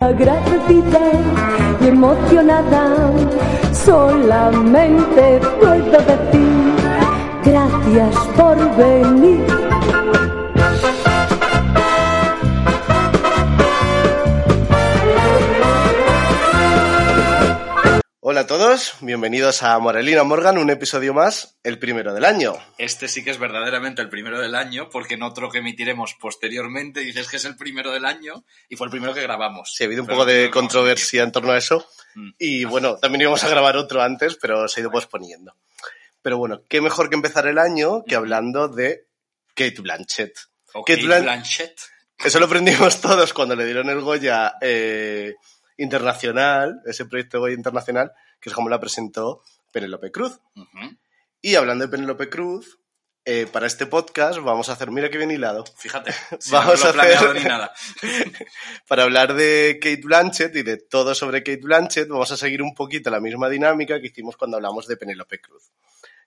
Agradecida y emocionada, solamente puedo decir gracias por venir. Hola a todos, bienvenidos a Morelina Morgan, un episodio más, el primero del año. Este sí que es verdaderamente el primero del año, porque en otro que emitiremos posteriormente dices que es el primero del año y fue el primero que grabamos. Sí, ha habido un Pero poco de controversia en torno a eso. Mm. Y bueno, también íbamos a grabar otro antes, pero se ha ido posponiendo. Pero bueno, qué mejor que empezar el año que hablando de Kate Blanchett. Kate Blan- Blanchett. Eso lo aprendimos todos cuando le dieron el Goya eh, internacional, ese proyecto Goya internacional, que es como la presentó Penélope Cruz. Y hablando de Penélope Cruz, eh, para este podcast vamos a hacer, mira qué bien hilado, Fíjate, si Vamos no lo a he hacer- ni nada. para hablar de Kate Blanchett y de todo sobre Kate Blanchett, vamos a seguir un poquito la misma dinámica que hicimos cuando hablamos de Penélope Cruz,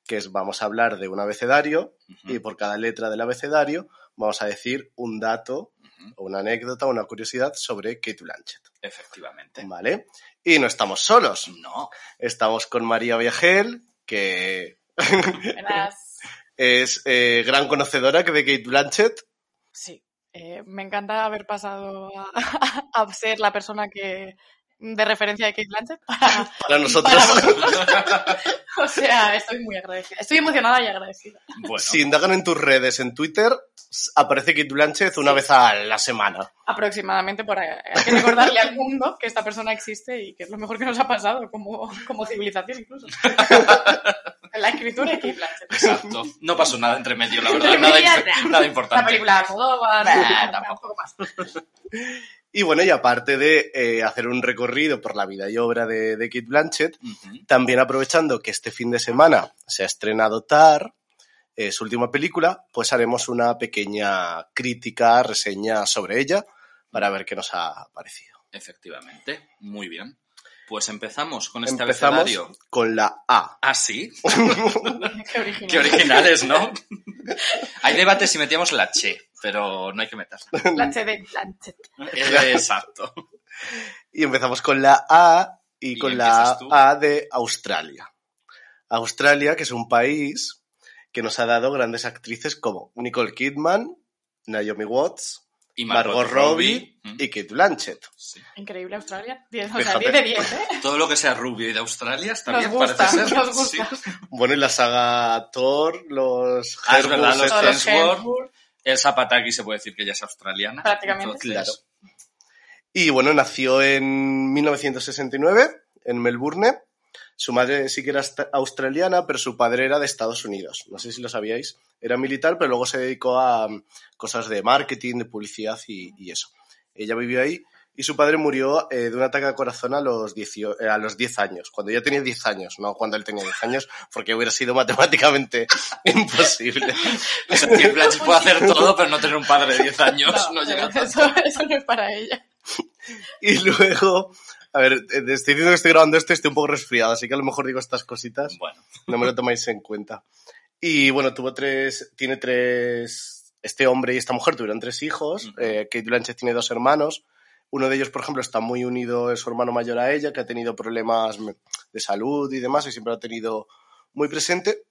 que es vamos a hablar de un abecedario y por cada letra del abecedario vamos a decir un dato o una anécdota o una curiosidad sobre Kate Blanchett, Efectivamente. ¿vale? Y no estamos solos, No. estamos con María Viajel, que Buenas. es eh, gran conocedora de Kate Blanchett, Sí, eh, me encanta haber pasado a, a ser la persona que de referencia de Kate Blanchett. para nosotros. o sea, estoy muy agradecida. Estoy emocionada y agradecida. Bueno, Si indagan en tus redes, en Twitter, aparece Kate Blanchett una vez a la semana. Aproximadamente por ahí. Hay que recordarle al mundo que esta persona existe y que es lo mejor que nos ha pasado como, como civilización incluso. la escritura de Kate Blanchett. exacto. No pasó nada entre medio, la verdad. Nada, nada La importante. película de Almodóvar, Nah, tampoco. más. Y bueno, y aparte de eh, hacer un recorrido por la vida y obra de, de Kate Blanchett, también aprovechando que este fin de semana se ha estrenado Tar, eh, su última película, pues haremos una pequeña crítica, reseña sobre ella para ver qué nos ha parecido. Efectivamente. Muy bien. Pues empezamos con este Empezamos abecedario. con la A. Ah, sí. Qué original. Qué originales, ¿no? Hay debate si metíamos la che, pero no hay que meterla. La H de Blanchett. Exacto. Y empezamos con la A y Y con la tú. A de Australia. Australia, que es un país que nos ha dado grandes actrices como Nicole Kidman, Naomi Watts, Y Margot, Robbie y Kate Blanchett. sí. Increíble Australia. 10, o sea, Fíjate. 10 de 10, ¿eh? Todo lo que sea rubio y de Australia está bien, parece ser. nos gusta. Sí. Bueno, y la saga Thor, los Ah, Hemsworth. El Zapataki se puede decir que ya es australiana. Prácticamente. Entonces, Y bueno, nació en 1969 en Melbourne. Su madre sí que era australiana, pero su padre era de Estados Unidos. No sé si lo sabíais. Era militar, pero luego se dedicó a mm, cosas de marketing, de publicidad y, y eso. Ella vivió ahí y su padre murió eh, de un ataque al corazón a los, 18 eh, a los 10 años, cuando ella tenía 10 años, no cuando él tenía 10 años, porque hubiera sido matemáticamente imposible. O sea, Kate Blanchett puede hacer todo, pero no tener un padre de 10 años no, llega a tanto. eso, eso no es para ella. Y luego, a ver, eh, estoy diciendo que estoy grabando esto y estoy un poco resfriado, así que a lo mejor digo estas cositas, Bueno, no me lo tomáis en cuenta. Y bueno, tuvo tres, tiene tres, este hombre y esta mujer tuvieron tres hijos, Ujú. eh, Kate Blanchett tiene dos hermanos, uno de ellos, por ejemplo, está muy unido, es su hermano mayor a ella, que ha tenido problemas de salud y demás, y siempre lo ha tenido muy presente.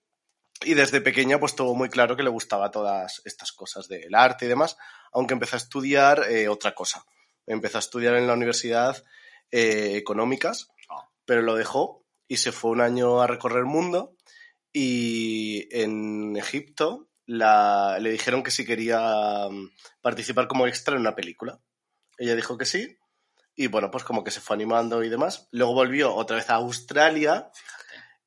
Y desde pequeña, pues tuvo muy claro que le gustaba todas estas cosas del arte y demás, aunque empezó a estudiar eh, otra cosa. Empezó a estudiar en la universidad eh, económicas, Ah. pero lo dejó y se fue un año a recorrer el mundo. Y en Egipto la, le dijeron que si quería mm, participar como extra en una película. Ella dijo que sí. Y bueno, pues como que se fue animando y demás. Luego volvió otra vez a Australia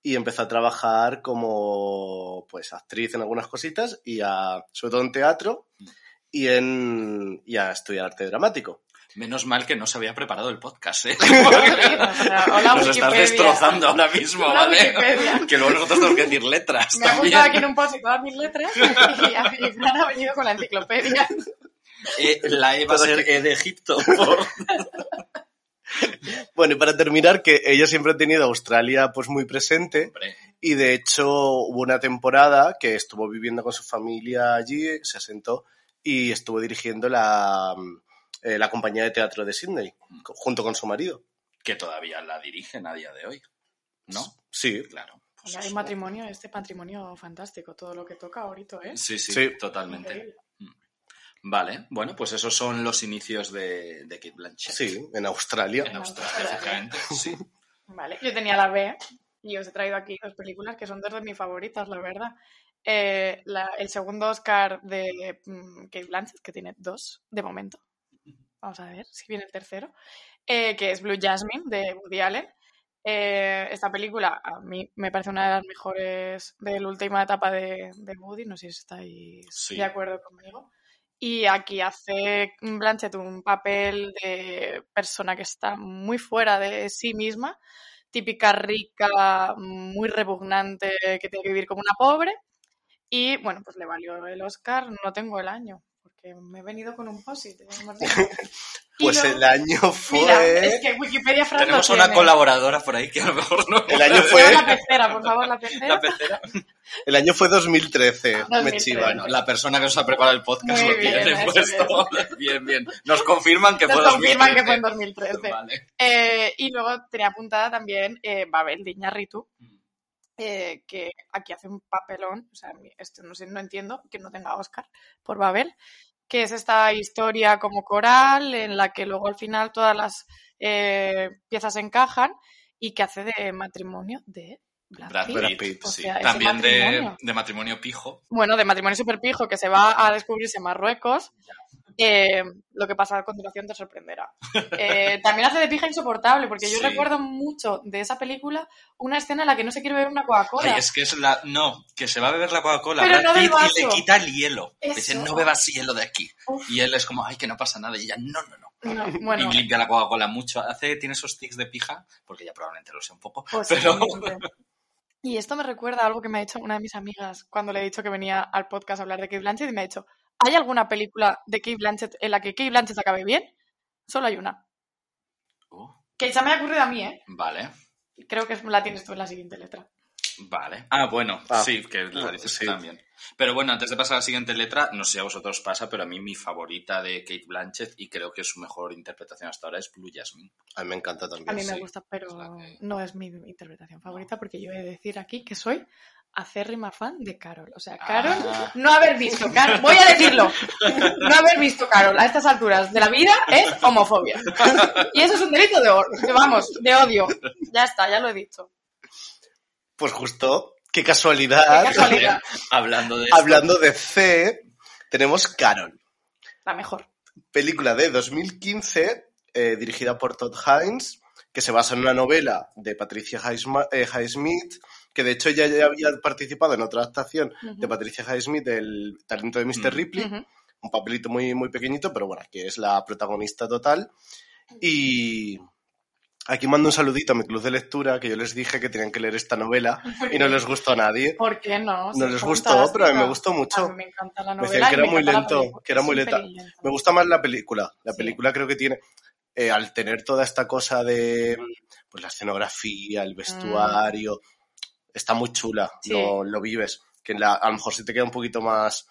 y empezó a trabajar como pues actriz en algunas cositas y a, sobre todo en teatro y, en, y a estudiar arte dramático. Menos mal que no se había preparado el podcast, ¿eh? Hola, Nos estás destrozando ahora mismo, Hola, ¿vale? Wikipedia. Que luego nosotros tenemos que decir letras Me ha también. puesto aquí en un post todas mis letras y, y Fran ha venido con la enciclopedia. Eh, la E va a ser E de Egipto. por- Bueno, y para terminar, que ella siempre ha tenido Australia pues muy presente Hombre, y de hecho hubo una temporada que estuvo viviendo con su familia allí, se asentó y estuvo dirigiendo la, eh, la compañía de teatro de Sydney co- junto con su marido. que todavía la dirigen a día de hoy. ¿No? Sí, Claro. O sea, hay matrimonio, este matrimonio fantástico, todo lo que toca ahorita, ¿eh? Sí, sí, Sí. totalmente. Increíble. Vale, bueno, pues esos son los inicios de, de Kate Blanchett. sí, en Australia. En Australia, efectivamente. Sí. Vale, yo tenía la B y os he traído aquí dos películas que son dos de mis favoritas, la verdad. Eh, la- el segundo Oscar de mm, Kate Blanchett, que tiene dos de momento. Vamos a ver si viene el tercero. eh, que es Blue Jasmine de Woody Allen. Eh, esta película a mí me parece una de las mejores de la última etapa de, de Woody. No sé si estáis Sí. de acuerdo conmigo. Y aquí hace Blanchett un papel de persona que está muy fuera de sí misma, típica rica, muy repugnante, que tiene que vivir como una pobre. Y bueno, pues le valió el Oscar, no tengo el año, porque me he venido con un posit. Pues el año fue... Mira, es que Wikipedia Fran Tenemos una tiene. colaboradora por ahí que a lo mejor no. El año fue, la pecera, por favor, la pecera. La pecera. el año fue 2013, me 2013. chivan. Bueno, la persona que nos ha preparado el podcast Muy lo bien, tiene puesto. Bien, bien. Nos confirman que Nos fue confirman 2013. que fue en 2013. Vale. Eh, y luego tenía apuntada también eh, Babel de Iñárritu, eh, que aquí hace un papelón, o sea, esto no sé, no entiendo que no tenga Oscar por Babel, que es esta historia como coral en la que luego al final todas las eh, piezas encajan y que hace de matrimonio de Brad, Brad Pitt. O sí. sea, También matrimonio. de matrimonio pijo. Bueno, de matrimonio super pijo que se va a descubrirse en Marruecos. Eh, lo que pasa a continuación te sorprenderá. Eh, también hace de pija insoportable, porque yo Sí. recuerdo mucho de esa película una escena en la que no se quiere beber una Coca-Cola. Es que es la. No, que se va a beber la Coca-Cola no y le quita el hielo. Eso. Dice, no bebas hielo de aquí. Uf. Y él es como, ay, que no pasa nada. Y ella, no, no, no. No, bueno, Y limpia la Coca-Cola mucho. Hace, tiene esos tics de pija, porque ya probablemente lo sé un poco. pues pero. Y esto me recuerda a algo que me ha dicho una de mis amigas cuando le he dicho que venía al podcast a hablar de Kate Blanchett y me ha dicho, ¿hay alguna película de Kate Blanchett en la que Kate Blanchett acabe bien? Solo hay una. Uh, Que ya me ha ocurrido a mí, ¿eh? vale, Creo que la tienes tú en la siguiente letra. vale. Ah, bueno, Ah, sí, que la dices sí. tú también. Pero bueno, antes de pasar a la siguiente letra, no sé si a vosotros pasa, pero a mí mi favorita de Kate Blanchett, y creo que su mejor interpretación hasta ahora, es Blue Jasmine. A mí me encanta también. A mí me sí. gusta, pero que- no es mi interpretación favorita porque yo he de decir aquí que soy acérrima fan de Carol. O sea, Carol, Ah. no haber visto Carol, voy a decirlo, no haber visto Carol a estas alturas de la vida es homofobia. Y eso es un delito de, vamos, de odio. Ya está, ya lo he dicho. Pues justo, qué Qué casualidad. Hablando de esto, Hablando de C, tenemos Carol, La mejor. película de 2015 eh, dirigida por Todd Hines, que se basa en una novela de Patricia eh, Highsmith, que de hecho ella ya había participado en otra adaptación de. Patricia Highsmith, El talento de Mr. Mm. Ripley, un papelito muy, muy pequeñito, pero bueno, que es la protagonista total. Y aquí mando un saludito a mi club de lectura, que yo les dije que tenían que leer esta novela y no les gustó a nadie. ¿Por qué no? No les es gustó, pero a mí me gustó A mucho. mí me encanta la Me novela. decían que era me muy lento, que era muy lenta. Me gusta más la película. La Sí. película creo que tiene, eh, al tener toda esta cosa de pues la escenografía, el vestuario, está muy chula, Sí. lo, lo vives. Que en la, a lo mejor se te queda un poquito más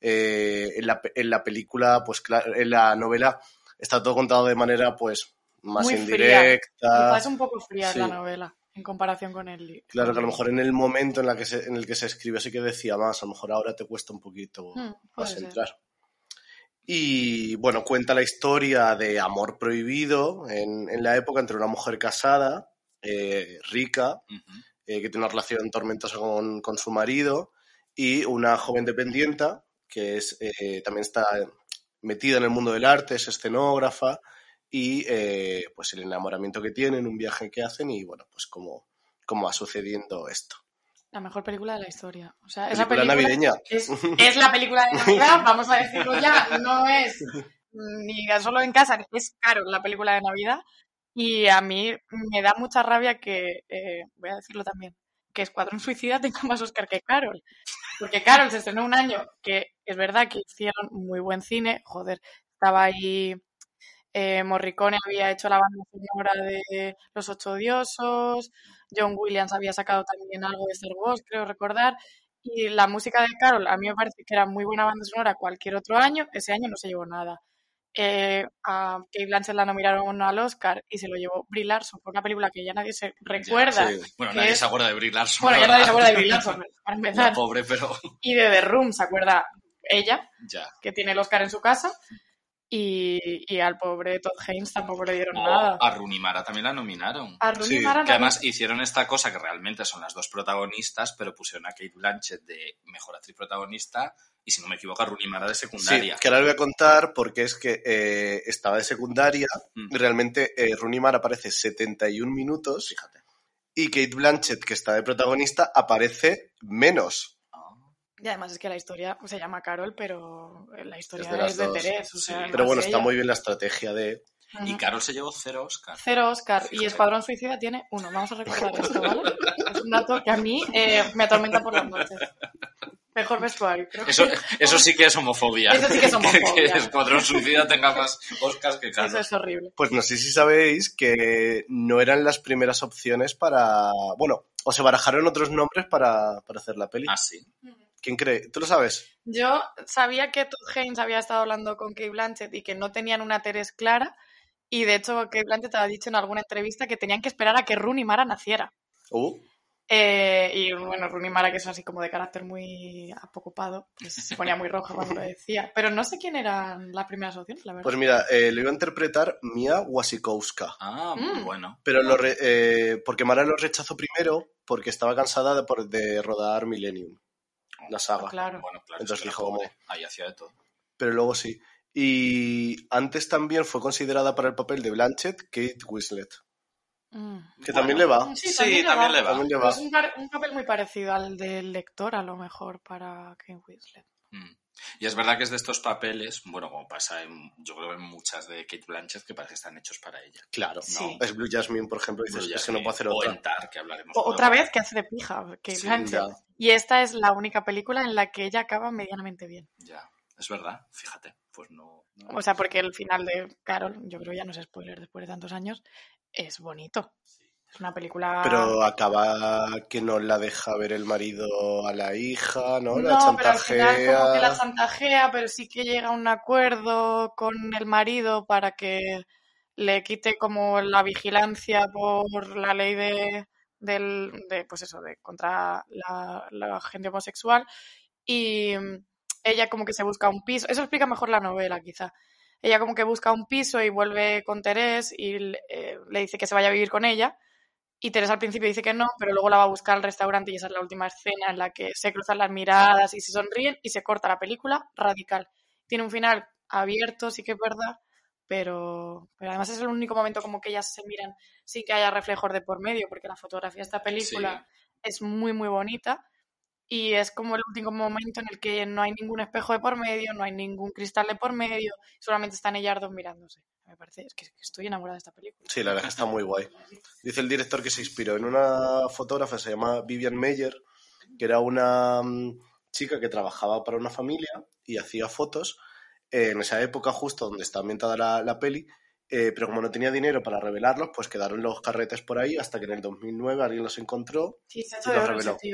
eh, en, la, en la película, pues claro, en la novela está todo contado de manera pues más Muy indirecta. Quizás un poco fría Sí. la novela en comparación con el libro. Claro que a lo mejor en el momento en, la que se, en el que se escribe sí que decía más, a lo mejor ahora te cuesta un poquito Hmm, más ser. entrar. Y bueno, cuenta la historia de amor prohibido en, en la época entre una mujer casada, eh, rica. Eh, que tiene una relación tormentosa con, con su marido, y una joven dependienta que es, eh, también está metida en el mundo del arte, es escenógrafa, y eh, pues el enamoramiento que tienen, un viaje que hacen, y bueno, pues cómo, cómo va sucediendo esto. La mejor película de la historia. O sea, esa Película navideña. Es, es la película de Navidad, vamos a decirlo ya. No es ni solo en casa, es Carol, la película de Navidad. Y a mí me da mucha rabia que, eh, voy a decirlo también, que Escuadrón Suicida tenga más Oscar que Carol. Porque Carol se estrenó un año que es verdad que hicieron muy buen cine. Joder, estaba ahí eh, Morricone había hecho la banda sonora de Los Ocho Odiosos, John Williams había sacado también algo de Star Wars, creo recordar, y la música de Carol a mí me parece que era muy buena banda sonora cualquier otro año, ese año no se llevó nada. Eh, a Kate Blanchett la nominaron al Oscar y se lo llevó Brie Larson por una película que ya nadie se recuerda. Sí. Bueno, nadie es- se acuerda de Brie Larson. Bueno, ya nadie se acuerda de Brie Larson, para empezar. La pobre, pero Y de The Room se acuerda ella, ya. que tiene el Oscar en su casa. Y, y al pobre Todd Haynes tampoco le dieron nada. a Rooney Mara también la nominaron. A Rooney Sí, Mara Que además hicieron esta cosa que realmente son las dos protagonistas, pero pusieron a Kate Blanchett de mejor actriz protagonista y, si no me equivoco, a Rooney Mara de Sí, secundaria. que ahora lo voy a contar porque es que eh, estaba de secundaria Mm. y realmente eh, Rooney Mara aparece 71 minutos Fíjate. y Kate Blanchett, que está de protagonista, aparece menos. Ah. Y además es que la historia se llama Carol, pero la historia Es de es de Terés. o sí. sea, Pero no bueno, es está ella. muy bien la estrategia de... Y Carol se llevó cero Oscar. Cero Oscar y. Escuadrón Suicida tiene uno. Vamos a recordar esto, ¿vale? Es un dato que a mí eh, me atormenta por las noches. Mejor vestuario, creo que- Eso, eso sí que es homofobia. Eso sí que es homofobia. Que, que Escuadrón Suicida tenga más Oscars que Carol. Eso es horrible. Pues no sé si sabéis que no eran las primeras opciones para... Bueno, o se barajaron otros nombres para, para hacer la peli. Ah, sí. ¿Quién cree? ¿Tú lo sabes? Yo sabía que Todd Haynes había estado hablando con Kate Blanchett y que no tenían una Teres clara. Y de hecho, Kate Blanchett ha dicho en alguna entrevista que tenían que esperar a que Rooney Mara naciera. Uh, Eh, y bueno, Rooney Mara, que es así como de carácter muy apocopado, pues se ponía muy roja cuando lo decía. Pero no sé quién eran las primeras opciones, la verdad. pues mira, eh, lo iba a interpretar Mia Wasikowska. Ah, muy Mm. bueno. Pero lo re- eh, porque Mara lo rechazó primero porque estaba cansada de, por- de rodar Millennium, la saga. claro. Bueno, claro. Entonces dijo, como- Ahí hacía de todo. Pero luego sí. Y antes también fue considerada para el papel de Blanchett Kate Winslet, Mm. que también le va. Sí, Sí, también, también le le va. va. También le va. Es un, papel muy parecido al del lector, a lo mejor, para Kate Winslet. Mm. Y es verdad que es de estos papeles, bueno, como pasa en, yo creo en muchas de Kate Blanchett, que parece que están hechos para ella. Claro. Sí. Es Blue Jasmine, por ejemplo, y dices, es que no puedo hacer otra. que hablaremos. O- otra vez que hace de pija, Kate Sí, Blanchett. ya. Y esta es la única película en la que ella acaba medianamente bien. Ya, es verdad, fíjate. Pues no. no- O sea, porque el final de Carol, yo creo ya no es spoiler después de tantos años, es bonito. Es una película... Pero acaba que no la deja ver el marido a la hija, ¿no? La No, pero al final chantajea. como que la chantajea, pero sí que llega a un acuerdo con el marido para que le quite como la vigilancia por la ley de, del, de pues eso, de contra la, la gente homosexual. Y mm, ella como que se busca un piso. Eso explica mejor la novela, quizá. Ella como que busca un piso y vuelve con Terés y le- eh, le dice que se vaya a vivir con ella. Y Teresa al principio dice que no, pero luego la va a buscar al restaurante y esa es la última escena en la que se cruzan las miradas y se sonríen y se corta la película radical. Tiene un final abierto, sí que es verdad, pero, pero además es el único momento como que ellas se miran sin que haya reflejos de por medio, porque la fotografía de esta película es muy, muy bonita y es como el último momento en el que no hay ningún espejo de por medio, no hay ningún cristal de por medio, solamente están ellas dos mirándose. Me parece, es que estoy enamorada de esta película. Sí, la verdad que está muy guay. Dice el director que se inspiró en una fotógrafa, se llama Vivian Meyer, que era una mm, chica que trabajaba para una familia y hacía fotos eh, en esa época justo donde está ambientada la, la peli, eh, pero como no tenía dinero para revelarlos, pues quedaron los carretes por ahí hasta que en el 2009 alguien los encontró Sí, y los reveló. Sí,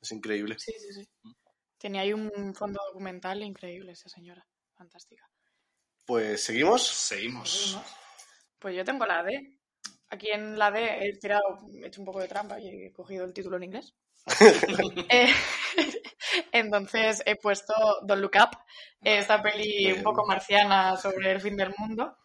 es increíble. Sí, sí, sí. Tenía ahí un fondo documental increíble esa señora. Fantástica. Pues seguimos. Seguimos. Seguimos. Pues yo tengo la D. Aquí en la D he tirado, he hecho un poco de trampa y he cogido el título en inglés. Eh, entonces he puesto Don't Look Up, esta peli un poco marciana sobre el fin del mundo,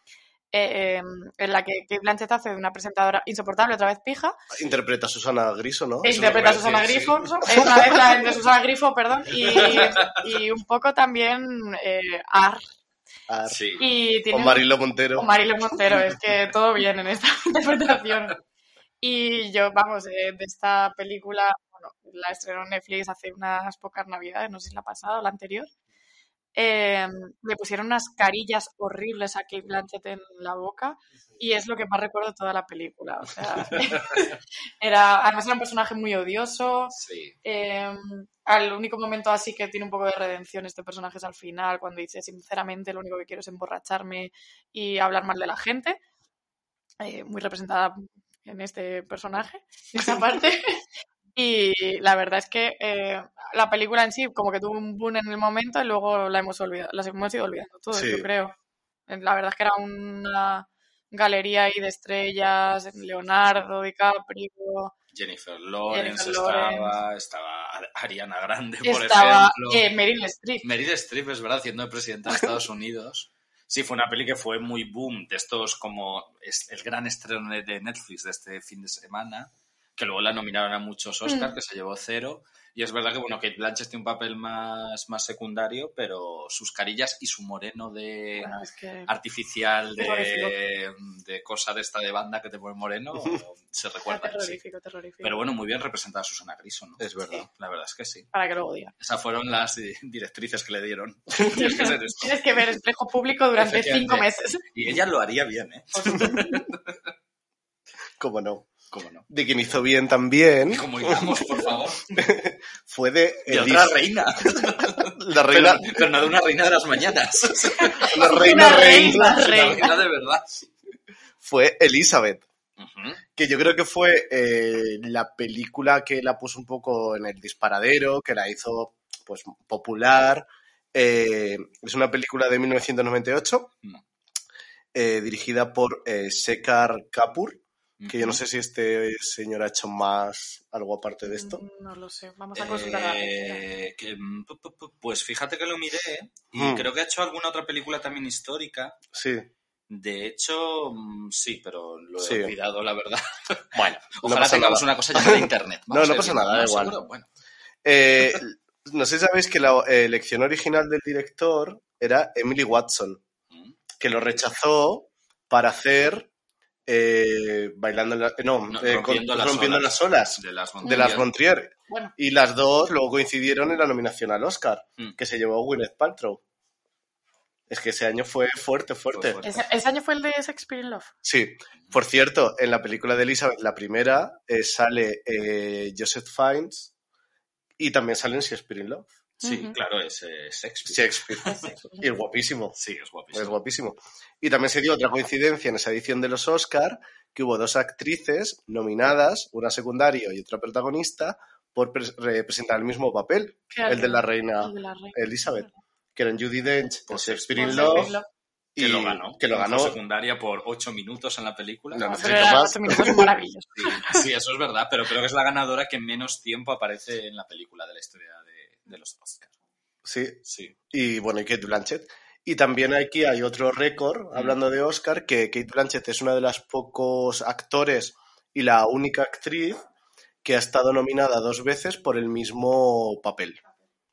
eh, eh, en la que Kate Blanchett hace de una presentadora insoportable, otra vez pija, Interpreta a Susana Griso, ¿no? e Eso interpreta a Susana parece, sí. Grifo, es una mezcla entre Susana Grifo, perdón, y, y un poco también eh, Ar. Ah, Sí. Y tiene un- Marilo Montero. o Marilo Montero, es que todo bien en esta interpretación. Y yo, vamos, eh, de esta película, bueno, la estrenó Netflix hace unas pocas navidades, no sé si la pasada o la anterior. Eh, le pusieron unas carillas horribles a Kate Blanchett en la boca y es lo que más recuerdo de toda la película. O sea, era, además era un personaje muy odioso. Sí. Eh, al único momento así que tiene un poco de redención este personaje es al final, cuando dice, sinceramente, lo único que quiero es emborracharme y hablar mal de la gente. Eh, muy representada en este personaje, en esa parte. Y la verdad es que eh, la película en sí como que tuvo un boom en el momento y luego la hemos olvidado, las hemos ido olvidando todos, Sí. yo creo. La verdad es que era una galería ahí de estrellas, Leonardo, DiCaprio, Jennifer Lawrence Jennifer estaba, Lawrence. estaba Ariana Grande, por estaba ejemplo. eh, Meryl Streep. Meryl Streep, es verdad, siendo presidenta de Estados Unidos. Sí, fue una peli que fue muy boom, de estos como es el gran estreno de Netflix de este fin de semana, que luego la nominaron a muchos Oscars, Mm. que se llevó cero. Y es verdad que, bueno, Kate Blanchett tiene un papel más, más secundario, pero sus carillas y su moreno de Bueno, es que artificial Terrorífico. de, de cosa de esta de banda que te pone moreno se recuerda. sí. terrorífico, terrorífico. Pero bueno, muy bien representada Susana Griso, ¿no? Es verdad. La verdad es que sí. Para que luego diga. Esas fueron las di- directrices que le dieron. Tienes que ser esto. Tienes que ver espejo público durante cinco meses. Y ella lo haría bien, ¿eh? ¿Cómo no? ¿Cómo no? De quien hizo bien también Como digamos, por favor. fue de De otra reina. la reina, Pero, pero no de una reina de las mañanas. la reina Una reina reina. La reina. reina de verdad. fue Elizabeth. Que yo creo que fue eh, la película que la puso un poco en el disparadero, que la hizo pues popular. Eh, es una película de 1998, No. eh, dirigida por eh, Sekar Kapoor, que yo no sé si este señor ha hecho más algo aparte de esto. No lo sé. Vamos a consultar a la. Eh, que, mm, pu- pu- pu- pues fíjate que lo miré y Mm. creo que ha hecho alguna otra película también histórica. Sí, De hecho, mm, sí, pero lo he Sí. olvidado, la verdad. bueno, no Ojalá tengamos nada. una cosa llamada internet. No, Vamos no pasa nada, da igual. Bueno, Eh, no sé si sabéis que la eh, elección original del director era Emily Watson. mm, que lo rechazó para hacer eh, bailando en la- eh, no, No, eh, rompiendo con- las rompiendo olas. las olas de las de las Montrier Bueno, y las dos luego coincidieron en la nominación al Oscar Mm. que se llevó Gwyneth Paltrow es que ese año fue fuerte fuerte Fue fuerte. ese, ese año fue el de Shakespeare in Love. sí por cierto en la película de Elizabeth la primera eh, sale eh, Joseph Fiennes y también sale en Shakespeare in Love Sí, claro, es eh, Shakespeare. Shakespeare Ese. y es guapísimo Sí, es guapísimo. Es guapísimo. Y también se dio otra coincidencia en esa edición de los Oscar, que hubo dos actrices nominadas, una secundaria y otra protagonista, por pre- representar el mismo papel, Claro. el de la reina El de la reina. Elizabeth, que eran Judy Dench por Por Shakespeare in Love, y Que lo ganó. que lo ganó. Secundaria por ocho minutos en la película. No, No, pero más. ocho minutos maravillosos. Sí, sí, eso es verdad, pero creo que es la ganadora que menos tiempo aparece en la película de la historia de, de los Oscars. Sí, Sí. y bueno, y Kate Blanchett. Y también aquí hay otro récord, Mm. hablando de Oscar, que Kate Blanchett es una de las pocos actores y la única actriz que ha estado nominada dos veces por el mismo papel,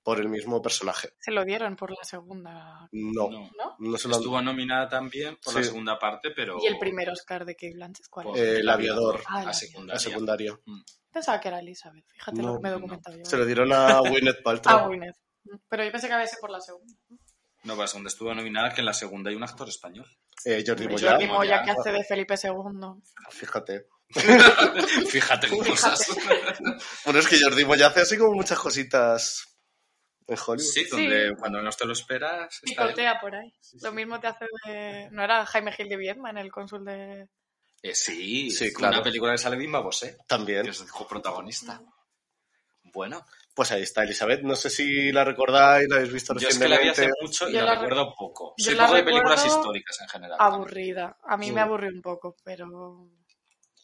por el mismo personaje. Se lo dieron por la segunda. No, No. ¿No? no se lo han- Estuvo nominada también por la segunda parte, pero Y el primer Oscar de Kate Blanchett, ¿cuál es? Eh, el aviador. Ah, a aviador. secundaria. la secundaria. Pensaba que era Elizabeth. Fíjate No, lo que me he no. documentado yo. Se lo dieron a Gwyneth Ah, Paltrow. Gwyneth. Pero yo pensé que había sido por la segunda. No, pues donde estuvo nominada que en la segunda hay un actor español. Eh, Jordi Jordi Moya, Moya. Moya, que hace de Felipe II. fíjate. Fíjate qué cosas. Bueno, es que Jordi Moya hace así como muchas cositas en Hollywood. Sí, donde cuando no te lo esperas. Picotea por ahí. Lo mismo te hace de... ¿No era Jaime Gil de Viedma en el cónsul de...? Eh, sí, Sí, claro. una película que sale Bimba Bosé, que También. es el coprotagonista. Bueno, Pues ahí está Elizabeth. No sé si la recordáis, la habéis visto yo es que la vi hace recientemente. mucho y Yo la, la recuerdo poco. yo Soy la poco de películas históricas en general. Aburrida. A mí me Mm. aburrió un poco, pero...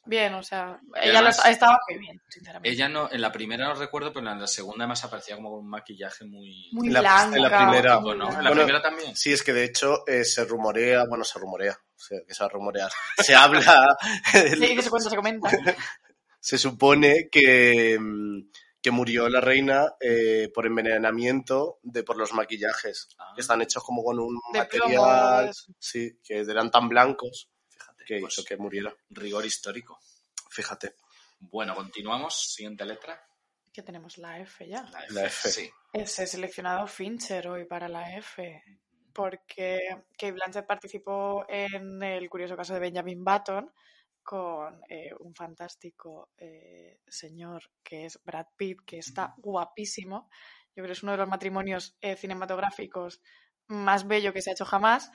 Bien, o sea... Ella además- estaba muy bien, sinceramente. Ella no, en la primera no recuerdo, pero en la segunda además aparecía como con un maquillaje muy... Muy En la- blanca. en la primera. En la. Bueno, primera también. Sí, es que de hecho eh, se rumorea, bueno, se rumorea, o sea, que se va a rumorear. Se habla, Sí, que se cuenta, se comenta. se supone que, mm, que murió la reina eh, por envenenamiento de por los maquillajes, Ah. que están hechos como con un De material, sí, que eran tan blancos que pues, hizo que muriera. rigor histórico. Fíjate. Bueno, continuamos. Siguiente letra. que tenemos la F ya. La F, La F. Sí. Ese seleccionado Fincher hoy para la F, porque Kate Blanchett participó en el curioso caso de Benjamin Button con eh, un fantástico eh, señor que es Brad Pitt, que está guapísimo. Yo creo que es uno de los matrimonios eh, cinematográficos más bello que se ha hecho jamás.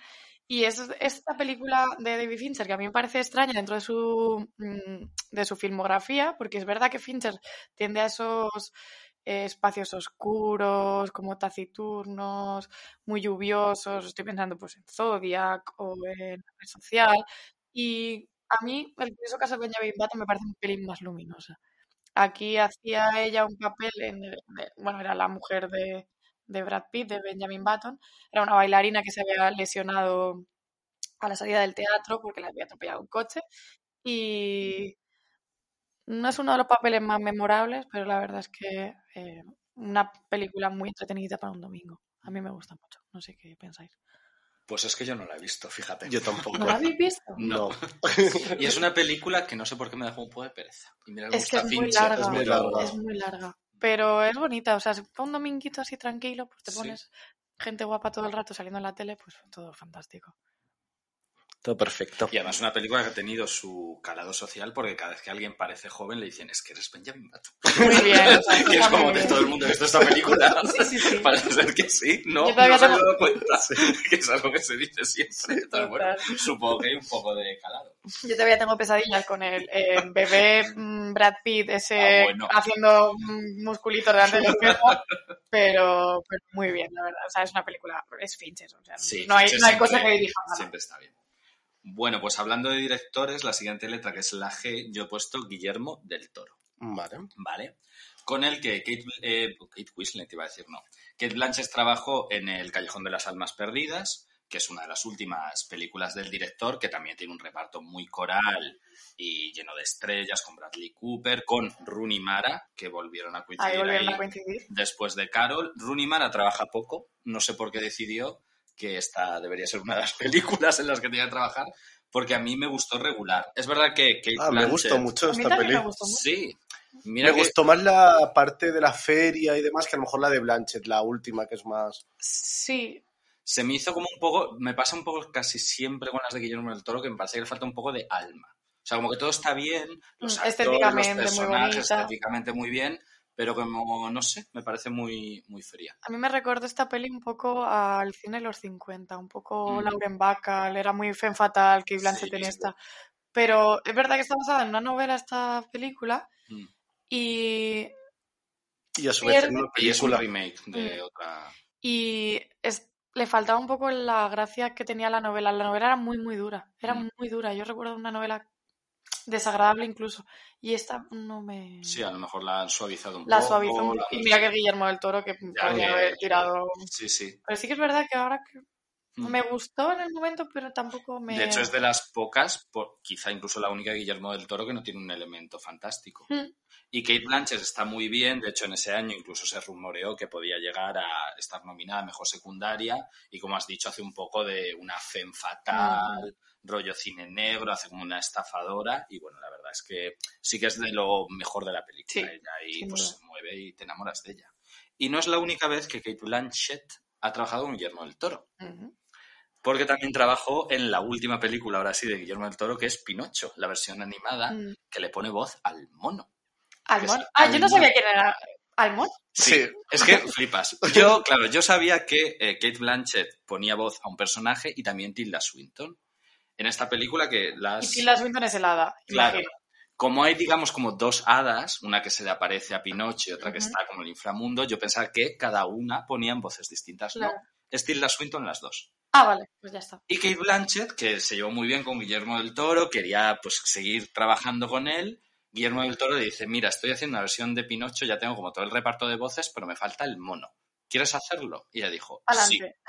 Y es esta película de David Fincher que a mí me parece extraña dentro de su, mm, de su filmografía, porque es verdad que Fincher tiende a esos eh, espacios oscuros, como taciturnos, muy lluviosos. Estoy pensando pues en Zodiac o en La Red Social. Y a mí, el curioso caso de Benjamin Button me parece un pelín más luminosa. Aquí hacía ella un papel en de- bueno, era la mujer de, de Brad Pitt, de Benjamin Button. Era una bailarina que se había lesionado a la salida del teatro porque le había atropellado un coche. Y no es uno de los papeles más memorables, pero la verdad es que eh, una película muy entretenida para un domingo. A mí me gusta mucho. No sé qué pensáis. Pues es que yo no la he visto, fíjate. Yo tampoco. ¿No la habéis visto? No. Y es una película que no sé por qué me dejó un poco de pereza. Y mira, Es que gusta es muy Fincher, larga. es muy larga. Es muy larga. Pero es bonita. O sea, si un dominguito así tranquilo, pues te Sí. pones gente guapa todo el rato saliendo en la tele, pues todo fantástico. Todo perfecto. Y además una película que ha tenido su calado social porque cada vez que alguien parece joven le dicen es que eres Benjamin Button. Muy bien. o sea, que es como de todo el mundo ha visto esta película. Sí, sí, sí. Para ser que sí, no, Yo no se han dado cuenta que es algo que se dice siempre. Entonces, bueno, supongo que hay un poco de calado. Yo todavía tengo pesadillas con el eh, bebé mm, Brad Pitt ese Ah, bueno. haciendo musculitos delante del espejo, pero, pero muy bien, la verdad. O sea, es una película, es Fincher, o sea, Sí, no hay, Fincher no hay siempre- cosa que dirija nada. Siempre está bien. Bueno, pues hablando de directores, la siguiente letra, que es la G, yo he puesto Guillermo del Toro. Vale. ¿vale? Con el que Kate, eh, Kate Winslet iba a decir, no. Kate Blanchett trabajó en El Callejón de las Almas Perdidas, que es una de las últimas películas del director, que también tiene un reparto muy coral y lleno de estrellas, con Bradley Cooper, con Rooney Mara, que volvieron a coincidir Ahí volvieron ahí a coincidir. después de Carol. Rooney Mara trabaja poco, no sé por qué decidió que esta debería ser una de las películas en las que tenía que trabajar, porque a mí me gustó regular. Es verdad que Kate Ah, me gustó mucho esta mucho. Sí. Mira Me que- gustó más la parte de la feria y demás que a lo mejor la de Blanchett, la última, que es más. Sí, se me hizo como un poco, me pasa un poco casi siempre con las de Guillermo del Toro, que me parece que le falta un poco de alma. O sea, como que todo está bien, los Mm, actores, los muy personajes, bonita. estéticamente muy bien, pero como, no sé, me parece muy, muy fría. a mí me recordó esta peli un poco al cine de los 50, un poco Mm. Lauren Bacall, era muy femme fatal, Kate Blanchett Sí, en sí. esta. Pero es verdad que está basada en una novela esta película Mm. y Y a su vez una Y es un película. remake de Mm. otra... y es- le faltaba un poco la gracia que tenía la novela. La novela era muy, muy dura. Era Mm. muy dura. Yo recuerdo una novela desagradable incluso. Y esta no me... Sí, a lo mejor la han suavizado un la poco. suavizó. un- la- Y mira que Guillermo del Toro que podría haber tirado... Sí, sí. Pero sí que es verdad que ahora que Mm. me gustó en el momento, pero tampoco me... De hecho, es de las pocas, por- quizá incluso la única Guillermo del Toro que no tiene un elemento fantástico. Mm. Y Kate Blanchett está muy bien, de hecho en ese año incluso se rumoreó que podía llegar a estar nominada a Mejor Secundaria y como has dicho hace un poco de una femme fatal, rollo cine negro, hace como una estafadora y bueno, la verdad es que sí que es de lo mejor de la película Sí, ella y pues duda. se mueve y te enamoras de ella. Y no es la única vez que Kate Blanchett ha trabajado con Guillermo del Toro. Porque también trabajó en la última película, ahora sí, de Guillermo del Toro, que es Pinocho, la versión animada, Mm. que le pone voz al mono. Almón. es Ah, yo no sabía quién era Almón. Sí. Es que flipas. Yo, claro, yo sabía que eh, Kate Blanchett ponía voz a un personaje y también Tilda Swinton. En esta película que Y las... Tilda Swinton es helada, Claro. imagino. Como hay, digamos, como dos hadas, una que se le aparece a Pinocho y otra que está como en el inframundo, yo pensaba que cada una ponían voces distintas. Claro. No, es Tilda Swinton las dos. Ah, vale, pues ya está. Y Kate Blanchett, que se llevó muy bien con Guillermo del Toro, quería pues seguir trabajando con él. Guillermo del Toro le dice, mira, estoy haciendo una versión de Pinocho, ya tengo como todo el reparto de voces, pero me falta el mono. ¿Quieres hacerlo? Y ella dijo, sí, Adelante.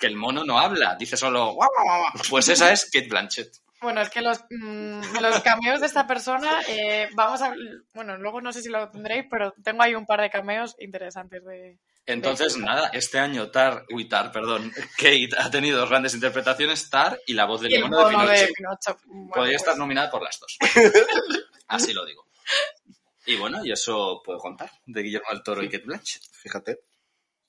Que el mono no habla, dice solo, "Guau, guau, guau". pues esa es Kate Blanchett. Bueno, es que los, mm, los cameos de esta persona, eh, vamos a... Bueno, luego no sé si lo tendréis, pero tengo ahí un par de cameos interesantes de... Entonces, de- nada, este año Tar, uy, Tar, perdón, Kate ha tenido dos grandes interpretaciones, Tar y la voz del mono de Pinocho. de Pinocho. Bueno, Podría pues, estar nominada por las dos. Así lo digo. Y bueno, y eso puedo contar de Guillermo del Toro y Kate Blanchett. Fíjate.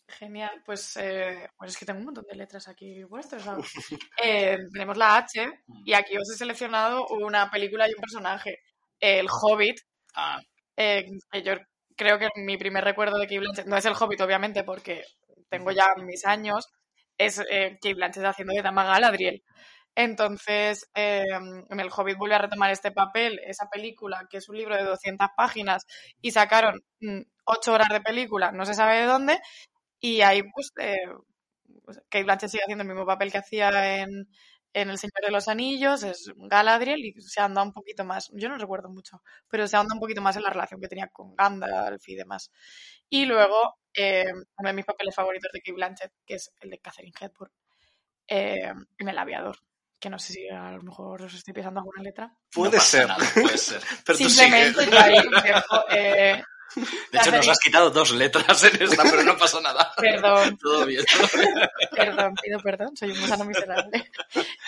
Genial, pues, eh, pues es que tengo un montón de letras aquí puestas. Eh, tenemos la H y aquí os he seleccionado una película y un personaje. El Hobbit, Ah, eh, que yo creo que mi primer recuerdo de Kate Blanchett no es el Hobbit, obviamente, porque tengo ya mis años, es eh, Kate Blanchett haciendo de Dama Galadriel. Entonces, eh, en el Hobbit vuelve a retomar este papel, esa película, que es un libro de 200 páginas, y sacaron 8 horas de película, no se sabe de dónde, y ahí, pues, eh, Kate Blanchett sigue haciendo el mismo papel que hacía en, en El Señor de los Anillos, es Galadriel, y se anda un poquito más, yo no recuerdo mucho, pero se anda un poquito más en la relación que tenía con Gandalf y demás. Y luego, eh, uno de mis papeles favoritos de Kate Blanchett, que es el de Catherine Hepburn, eh, en El Aviador, que no sé si a lo mejor os estoy pisando alguna letra. Puede no ser. nada, puede ser. Pero tú Simplemente sigue. yo ahí dejo, eh, De hecho, nos has quitado dos letras en esta, pero no pasa nada. Perdón, Todo bien. perdón, pido perdón, soy un gusano miserable.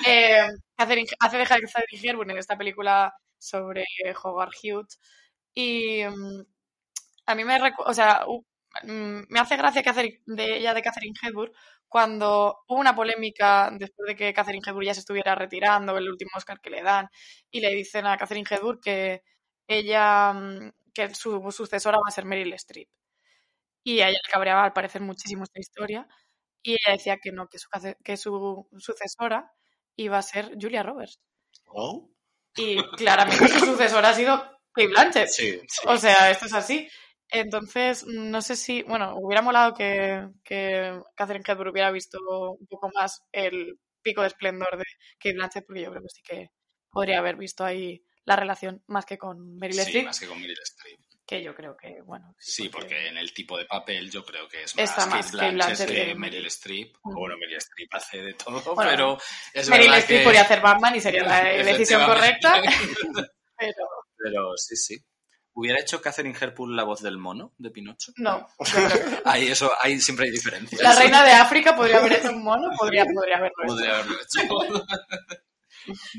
Eh, Catherine- hace de Catherine Hepburn en esta película sobre Howard Hughes y mm, a mí me o sea, mm, me hace gracia que hacer de ella de Catherine Hepburn cuando hubo una polémica después de que Catherine Hepburn ya se estuviera retirando, el último Oscar que le dan, y le dicen a Catherine Hepburn que ella, mm, que su sucesora va a ser Meryl Streep. Y a ella le cabreaba al parecer muchísimo esta historia, y ella decía que no, que su, que su sucesora iba a ser Julia Roberts. Oh, Y claramente su sucesora ha sido Kate Blanchett. Sí, sí. O sea, esto es así. Entonces, no sé si, bueno, hubiera molado que, que Catherine Hepburn hubiera visto un poco más el pico de esplendor de Kate Blanchett, porque yo creo que sí que podría haber visto ahí la relación más que con Meryl Sí, Streep, más que con Meryl Streep. que yo creo que, bueno. Sí, porque en el tipo de papel yo creo que es más más Kate Kate Blanchett Blanchett que que- Meryl Streep. Ujú. Bueno, Meryl Streep hace de todo, Bueno, pero es Meryl verdad Streep que... podría hacer Batman y sería la decisión correcta, pero Pero sí, sí. ¿Hubiera hecho Catherine Hepburn la voz del mono de Pinocho? no. Ahí, eso, ahí siempre hay diferencias. La reina de África podría haber hecho un mono, podría, podría haberlo hecho. Podría haberlo hecho.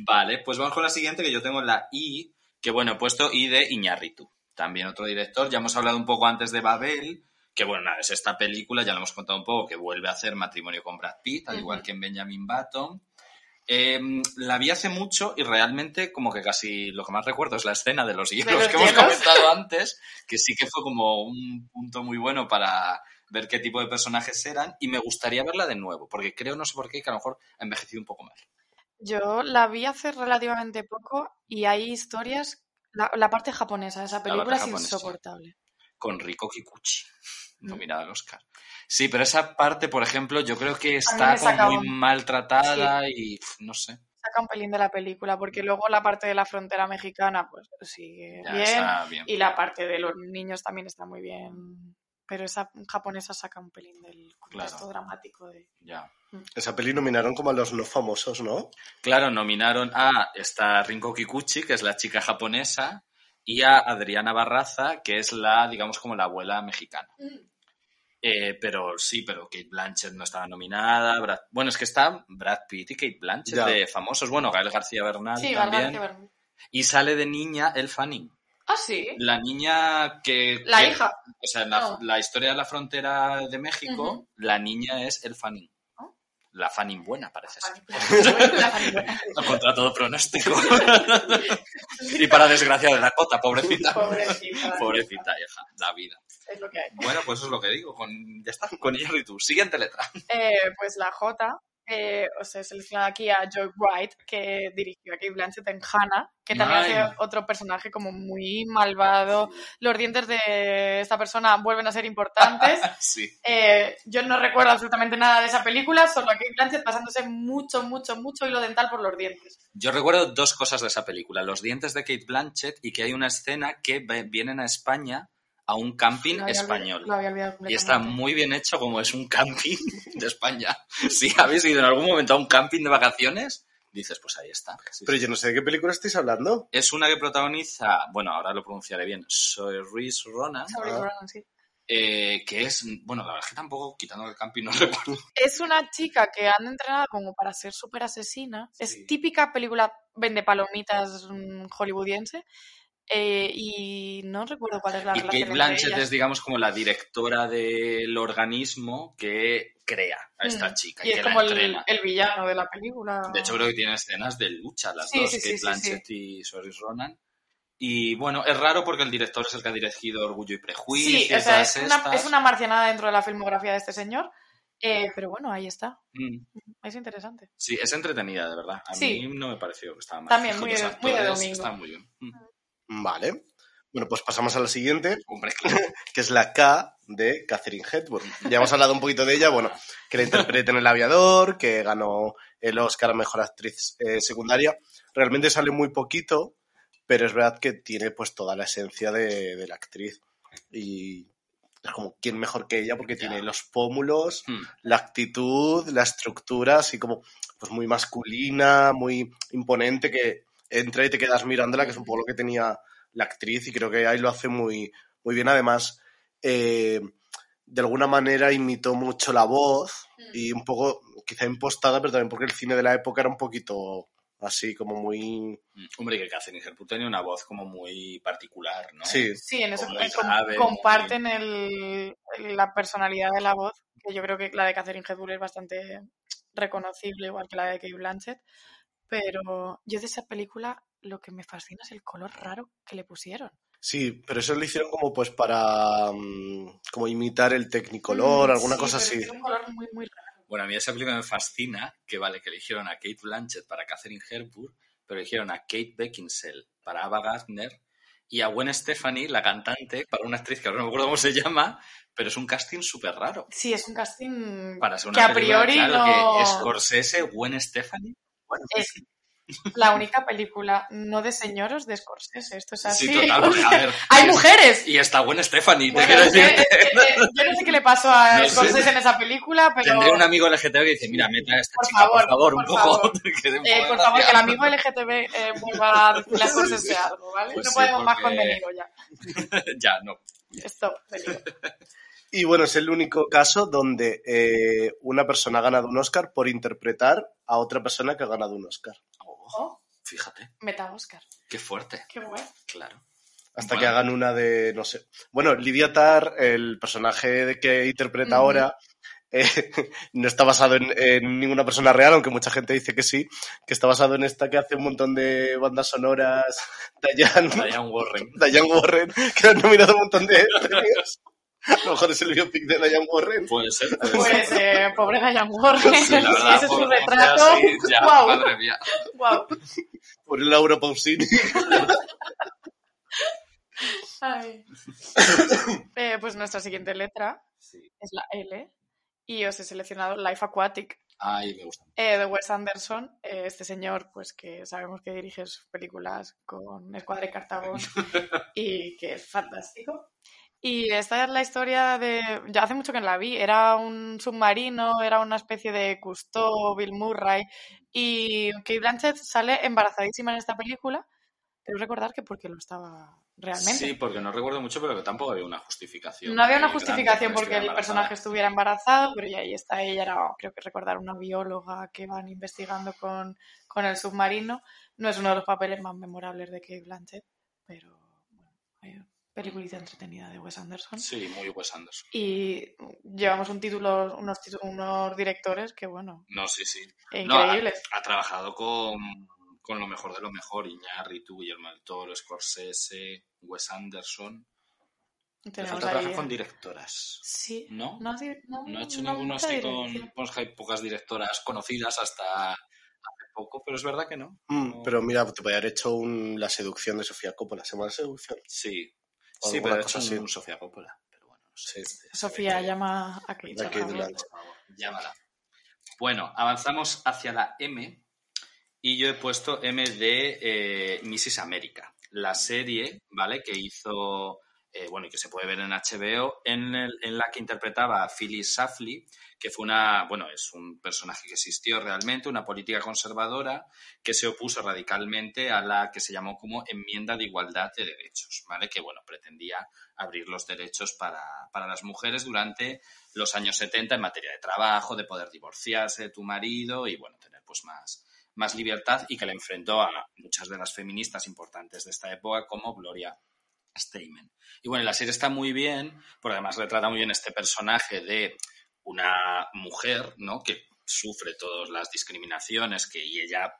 Vale, pues vamos con la siguiente, que yo tengo la I, que bueno, he puesto I de Iñárritu. También otro director. Ya hemos hablado un poco antes de Babel, que bueno, nada, es esta película, ya lo hemos contado un poco, que vuelve a hacer matrimonio con Brad Pitt, al igual que en Benjamin Button. Eh, la vi hace mucho y realmente como que casi lo que más recuerdo es la escena de los hielos los que hemos comentado antes, que sí que fue como un punto muy bueno para ver qué tipo de personajes eran y me gustaría verla de nuevo, porque creo, no sé por qué, que a lo mejor ha envejecido un poco mal. Yo la vi hace relativamente poco y hay historias. La, la parte japonesa de esa película es japonesa. insoportable. con Riko Kikuchi, Mm. nominada al Oscar. Sí, pero esa parte, por ejemplo, yo creo que está como muy un- maltratada y no sé. Saca un pelín de la película porque luego la parte de la frontera mexicana pues sigue bien bien. y la parte de los niños también está muy bien. Pero esa japonesa saca un pelín del contexto Claro. dramático de... Ya. esa peli nominaron como a los no famosos, ¿no? Claro, nominaron a esta Rinko Kikuchi, que es la chica japonesa, y a Adriana Barraza, que es la, digamos, como la abuela mexicana. Eh, pero sí, pero Kate Blanchett no estaba nominada. Brad- Bueno, es que está Brad Pitt y Kate Blanchett Ya. de famosos. Bueno, Gael García Bernal Sí, también. García Bernal. Y sale de niña El Fanning. Ah, sí. La niña que... La que- hija. O sea, en la, No. la historia de la frontera de México, la niña es El Fanning. Oh. La Fanning buena, parece ser. Contra todo pronóstico. y para desgracia de Dakota, pobrecita. Pobrecita. Pobrecita, hija, la vida. Es lo que hay. Bueno, pues eso es lo que digo. Con, ya está, con tú. Siguiente letra. Eh, pues la J, eh, os he seleccionado aquí a Joy Wright, que dirigió a Kate Blanchett en Hannah, que también Ay. hace otro personaje como muy malvado. Los dientes de esta persona vuelven a ser importantes. Sí. Eh, yo no recuerdo absolutamente nada de esa película, solo a Kate Blanchett pasándose mucho, mucho, mucho hilo dental por los dientes. Yo recuerdo dos cosas de esa película. Los dientes de Kate Blanchett y que hay una escena que vienen a España a un camping Lo español. olvidado- Lo había olvidado Y está muy bien hecho como es un camping de España. Si habéis ido en algún momento a un camping de vacaciones, dices, pues ahí está. Sí, Pero sí. yo no sé de qué película estáis hablando. Es una que protagoniza, bueno, ahora lo pronunciaré bien, Saoirse Ronan, Ah. Ronan, sí. eh, que es, bueno, la verdad es que tampoco, quitando el camping, no recuerdo. Es una chica que han entrenado como para ser súper asesina. Sí. Es típica película vende palomitas mm, hollywoodiense. Eh, y no recuerdo cuál es la Y relación Kate Blanchett es, digamos, como la directora del organismo que crea a esta Mm. chica Y y, es que como el, villano de la película. De hecho, creo que tiene escenas de lucha las Sí, dos, sí, Kate sí, Blanchett y Saoirse Ronan. Y bueno, es raro porque el director es el que ha dirigido Orgullo y Prejuicio. Sí, o sea, es una, es una marcianada dentro de la filmografía de este señor. eh, pero bueno, ahí está. Mm, Es interesante. Sí, es entretenida, de verdad. A mí no me pareció que estaba mal. También muy muy de domingo. Estaban muy bien. Mm. Vale. Bueno, pues pasamos a la siguiente, Hombre, que es la K de Catherine Hepburn. Ya hemos hablado un poquito de ella, bueno, que la interpreta en El Aviador, que ganó el Oscar a Mejor Actriz eh, Secundaria. Realmente sale muy poquito, pero es verdad que tiene pues toda la esencia de, de la actriz. Y es como, ¿quién mejor que ella? Porque tiene los pómulos, Mm. la actitud, la estructura, así como pues muy masculina, muy imponente, que entra y te quedas mirándola, que es un poco lo que tenía la actriz y creo que ahí lo hace muy, muy bien. Además, eh, de alguna manera imitó mucho la voz y un poco quizá impostada, pero también porque el cine de la época era un poquito así, como muy... Mm. Hombre, que Catherine Hepburn tenía una voz como muy particular, ¿no? Sí, Sí, en eso muy eh, comparten el, la personalidad de la voz, que yo creo que la de Catherine Hepburn es bastante reconocible, igual que la de Kate Blanchett. Pero yo de esa película lo que me fascina es el color raro que le pusieron. sí, pero eso lo hicieron como pues para mm, como imitar el Technicolor, Mm, alguna sí, cosa pero así. Es un color muy, muy raro. Bueno, a mí esa película me fascina, que vale, que eligieron a Kate Blanchett para Catherine Hepburn, pero eligieron a Kate Beckinsale para Ava Gardner y a Gwen Stefani, la cantante, para una actriz que ahora no me acuerdo cómo se llama, pero es un casting súper raro. Sí, es un casting Para ser que una a película, priori claro, no... que Scorsese, Gwen Stefani. Bueno, Es la única película no de señoros de Scorsese. Esto es así. sí, total, porque, a ver, ¡Hay y es- mujeres! Y está te quiero que- decir. es que, eh, yo no sé qué le pasó a No sé. Scorsese en esa película, pero Tendré un amigo LGTB que dice, mira, meta a esta Por chica, favor, por favor, un por poco. favor. eh, por favor, que el amigo LGTB eh, vuelva a decirle a Scorsese algo, ¿vale? Pues no sí, podemos más contenido ya. ya, no. Stop, Felipe. Y bueno, es el único caso donde eh, una persona ha ganado un Oscar por interpretar a otra persona que ha ganado un Oscar. Oh, Fíjate, meta Oscar. qué fuerte. Qué guay. Claro. Hasta Bueno. que hagan una de, no sé. Bueno, Lydia Tarr, el personaje de que interpreta ahora, eh, no está basado en, en ninguna persona real, aunque mucha gente dice que sí, que está basado en esta que hace un montón de bandas sonoras, Diane, Diane Warren. Diane Warren, que han nominado un montón de premios. A lo mejor es el biopic de Diane Warren. Puede ser, puede Pues, ser. eh, pobre Diane Warren. Sí, la si verdad, ese es su retrato. ya, Guau, madre mía. guau. Por Laura Pausini. Ay. Eh, pues nuestra siguiente letra Sí. es la L. Y os he seleccionado Life Aquatic Ay, me gusta. eh, de Wes Anderson. Eh, este señor, pues que sabemos que dirige sus películas con Escuadra y Cartabón y que es fantástico. Y esta es la historia de. Ya hace mucho que no la vi. Era un submarino, era una especie de Cousteau, Bill Murray. Y Kate Blanchett sale embarazadísima en esta película. Pero recordar que porque lo estaba realmente. Sí, porque no recuerdo mucho, pero que tampoco había una justificación. No había una justificación por porque el personaje estuviera embarazado, pero ya ahí está ella, era, creo que recordar, una bióloga que van investigando con, con el submarino. No es uno de los papeles más memorables de Kate Blanchett, pero bueno, peliculita entretenida de Wes Anderson. Sí, muy Wes Anderson. Y llevamos un título, unos, unos directores que, bueno, No, sí, sí. No, ha- increíbles. ha, trabajado con, con lo mejor de lo mejor. Iñárritu, Guillermo del Toro, Scorsese, Wes Anderson. Le Tenemos trabajar eh, con directoras. Sí, ¿No? no, no, No ha hecho no ninguno así con... Pues hay pocas directoras conocidas hasta hace poco, pero es verdad que no. Mm, No. pero mira, te podría haber hecho un, La seducción de Sofía Coppola. ¿Se llama La seducción? Sí. O Sí, pero hecho así. un Sofía Coppola. Pero bueno, no sé. Sí. Sofía llama a Kate. La Kate por favor. Blanchett. Por favor, llámala. Bueno, avanzamos hacia la M y yo he puesto M de eh, Mrs. América, la serie, ¿vale? Que hizo, eh, bueno, y que se puede ver en HBO, en, el- la que interpretaba a Phyllis Schlafly, que fue una, bueno, es un personaje que existió realmente, una política conservadora que se opuso radicalmente a la que se llamó como enmienda de igualdad de derechos, ¿vale? Que, bueno, pretendía abrir los derechos para, para las mujeres durante los años 70 en materia de trabajo, de poder divorciarse de tu marido y, bueno, tener pues más, más libertad y que le enfrentó a muchas de las feministas importantes de esta época como Gloria Y bueno, la serie está muy bien, porque además retrata muy bien este personaje de una mujer, ¿no? Que sufre todas las discriminaciones que y ella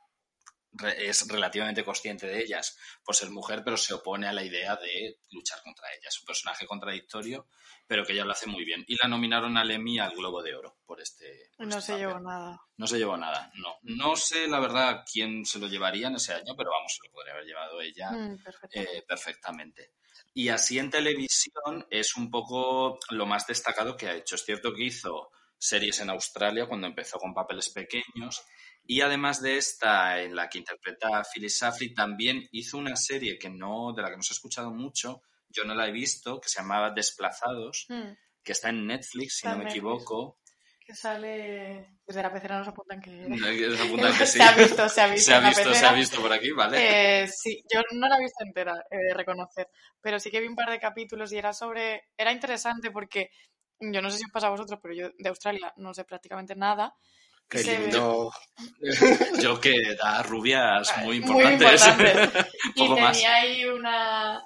es relativamente consciente de ellas por ser mujer, pero se opone a la idea de luchar contra ellas. Es un personaje contradictorio, pero que ella lo hace muy bien. Y la nominaron al Emmy al Globo de Oro por este. por No este se llevó nada. No se llevó nada, no. No sé la verdad quién se lo llevaría en ese año, pero vamos, se lo podría haber llevado ella Mm, eh, perfectamente. Y así en televisión es un poco lo más destacado que ha hecho. Es cierto que hizo series en Australia cuando empezó con papeles pequeños y además de esta en la que interpreta a Phyllis Safley también hizo una serie que no de la que no se ha escuchado mucho, yo no la he visto, que se llamaba Desplazados, Mm, que está en Netflix, si no me equivoco. Que sale. Desde la pecera nos apuntan que. No hay que sí. Se ha visto, se ha visto Se ha visto, se ha visto por aquí, ¿vale? Eh, sí, yo no la he visto entera, he de reconocer, pero sí que vi un par de capítulos y era sobre, era interesante porque yo no sé si os pasa a vosotros, pero yo de Australia no sé prácticamente nada. Ve- eliminó. Yo que da rubias muy Muy importantes. Y más. tenía ahí una,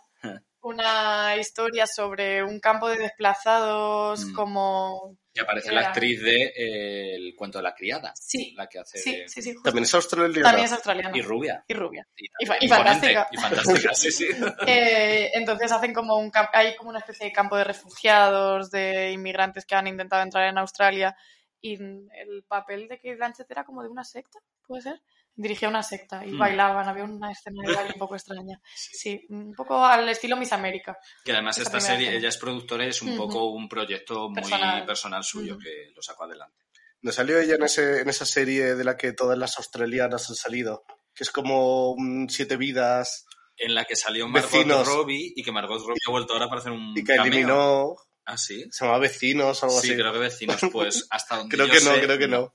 una historia sobre un campo de desplazados Mm. como... Y aparece Era- la actriz de eh, El cuento de la criada, Sí, la que hace sí, sí, sí. justo. También es australiana. También es australiana. y rubia. Y rubia. Y, Y fa- y imponente, fantástica. Y fantástica, sí, sí. Eh, entonces hacen como un hay como una especie de campo de refugiados, de inmigrantes que han intentado entrar en Australia y el papel de Kate Blanchett era como de una secta, ¿puede ser? Dirigía una secta y Mm. bailaban, había una escena de baile un poco extraña. Sí, un poco al estilo Miss América. Que además esta serie, escena. ella es productora y es un poco un proyecto muy Personal. personal, suyo que lo sacó adelante. ¿No salió ella en, ese, en esa serie de la que todas las australianas han salido? Que es como un Siete Vidas En la que salió Margot Vecinos. Robbie y que Margot Robbie ha vuelto ahora para hacer un y que cameo. eliminó. Ah, sí. Se llama Vecinos o algo Sí, así. creo que vecinos, pues hasta donde Creo yo que no, creo que no.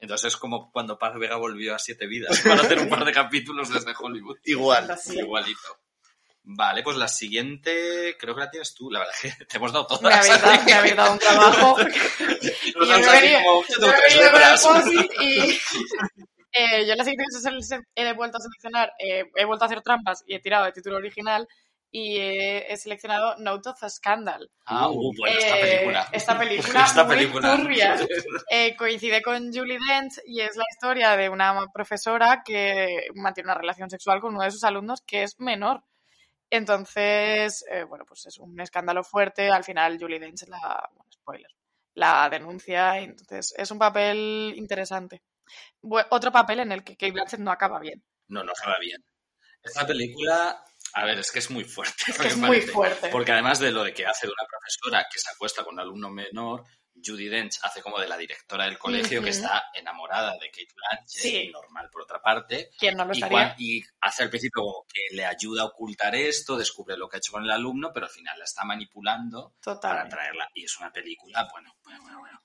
Entonces es como cuando Paz Vega volvió a Siete Vidas para hacer un par de capítulos desde Hollywood. Igual. Igualito. Vale, pues la siguiente creo que la tienes tú. La verdad es que te hemos dado todas. Me habéis dado, me habéis dado un trabajo. Nos Y yo venido- como, "Yo Yo tengo he tres venido con el letras". post-it y eh, yo la siguiente he vuelto a seleccionar, eh, he vuelto a hacer trampas y he tirado el título original y he, he seleccionado Note of a Scandal. Ah, uh, bueno, esta Eh, película. esta película Esta muy película. turbia. Eh, coincide con Julie Dent y es la historia de una profesora que mantiene una relación sexual con uno de sus alumnos que es menor. Entonces, eh, bueno, pues es un escándalo fuerte. Al final, Julie Dench la, bueno, spoiler, la denuncia. Entonces, es un papel interesante. Otro papel en el que Kate Blanchett no acaba bien. No, no acaba bien. Esta película, a ver, es que es muy fuerte. Es que me es muy fuerte. Porque además de lo de que hace de una profesora que se acuesta con un alumno menor, Judy Dench hace como de la directora del colegio que está enamorada de Kate Blanchett, Sí. normal por otra parte, ¿Quién no lo y, estaría? y hace al principio como que le ayuda a ocultar esto, descubre lo que ha hecho con el alumno, pero al final la está manipulando para traerla. Y es una película, bueno, bueno, bueno, bueno,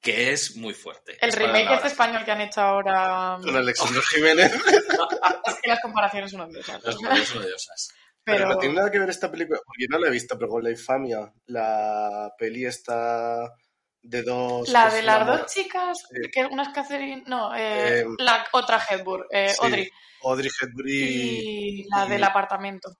que es muy fuerte. El Es remake este español que han hecho ahora. Con Alexander Jiménez. Es que las comparaciones son odiosas. Las gloriosas odiosas. Pero... Pero. no tiene nada que ver esta película, porque yo no la he visto, pero con la infamia. La peli está de dos. La de las dos chicas, Sí. que una es Catherine, no, eh, Eh, la otra Hepburn, eh, sí, Audrey, Audrey Hepburn y, y la y- del apartamento.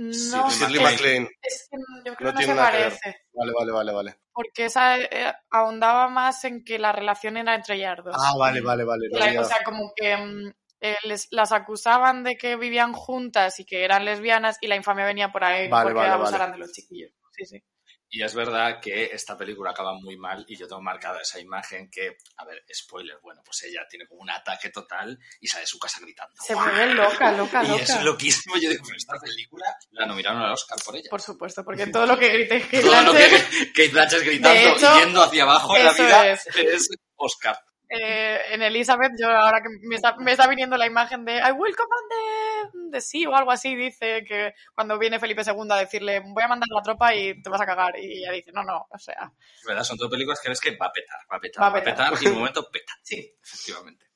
No, Sí, Shirley MacLaine. MacLaine. es que yo creo No no se parece, Vale, vale, vale, vale. porque esa eh, ahondaba más en que la relación era entre ellas dos. Ah, vale, vale, vale. La- o sea, como que mm, eh, les- las acusaban de que vivían juntas y que eran lesbianas y la infamia venía por ahí Vale, porque vale, abusaran vale. de los chiquillos. Sí, sí. Y es verdad que esta película acaba muy mal y yo tengo marcada esa imagen que, a ver, spoiler, bueno, pues ella tiene como un ataque total y sale de su casa gritando. Se vuelve loca, loca, Y loca. es loquísimo. Yo digo, pero esta película la nominaron al Oscar por ella. Por supuesto, porque todo lo que grite Kate Todo lo que Kate Blanchett gritando hecho, y yendo hacia abajo en la vida es. es Oscar. Eh, en Elizabeth, yo ahora que me está, me está viniendo la imagen de I will command the, the sea o algo así, dice que cuando viene Felipe II a decirle voy a mandar la tropa y te vas a cagar y ella dice no, no, o sea, ¿Verdad? Son todas películas que ves que va a petar, va a petar, Va va a petar y en un momento peta. sí. Efectivamente.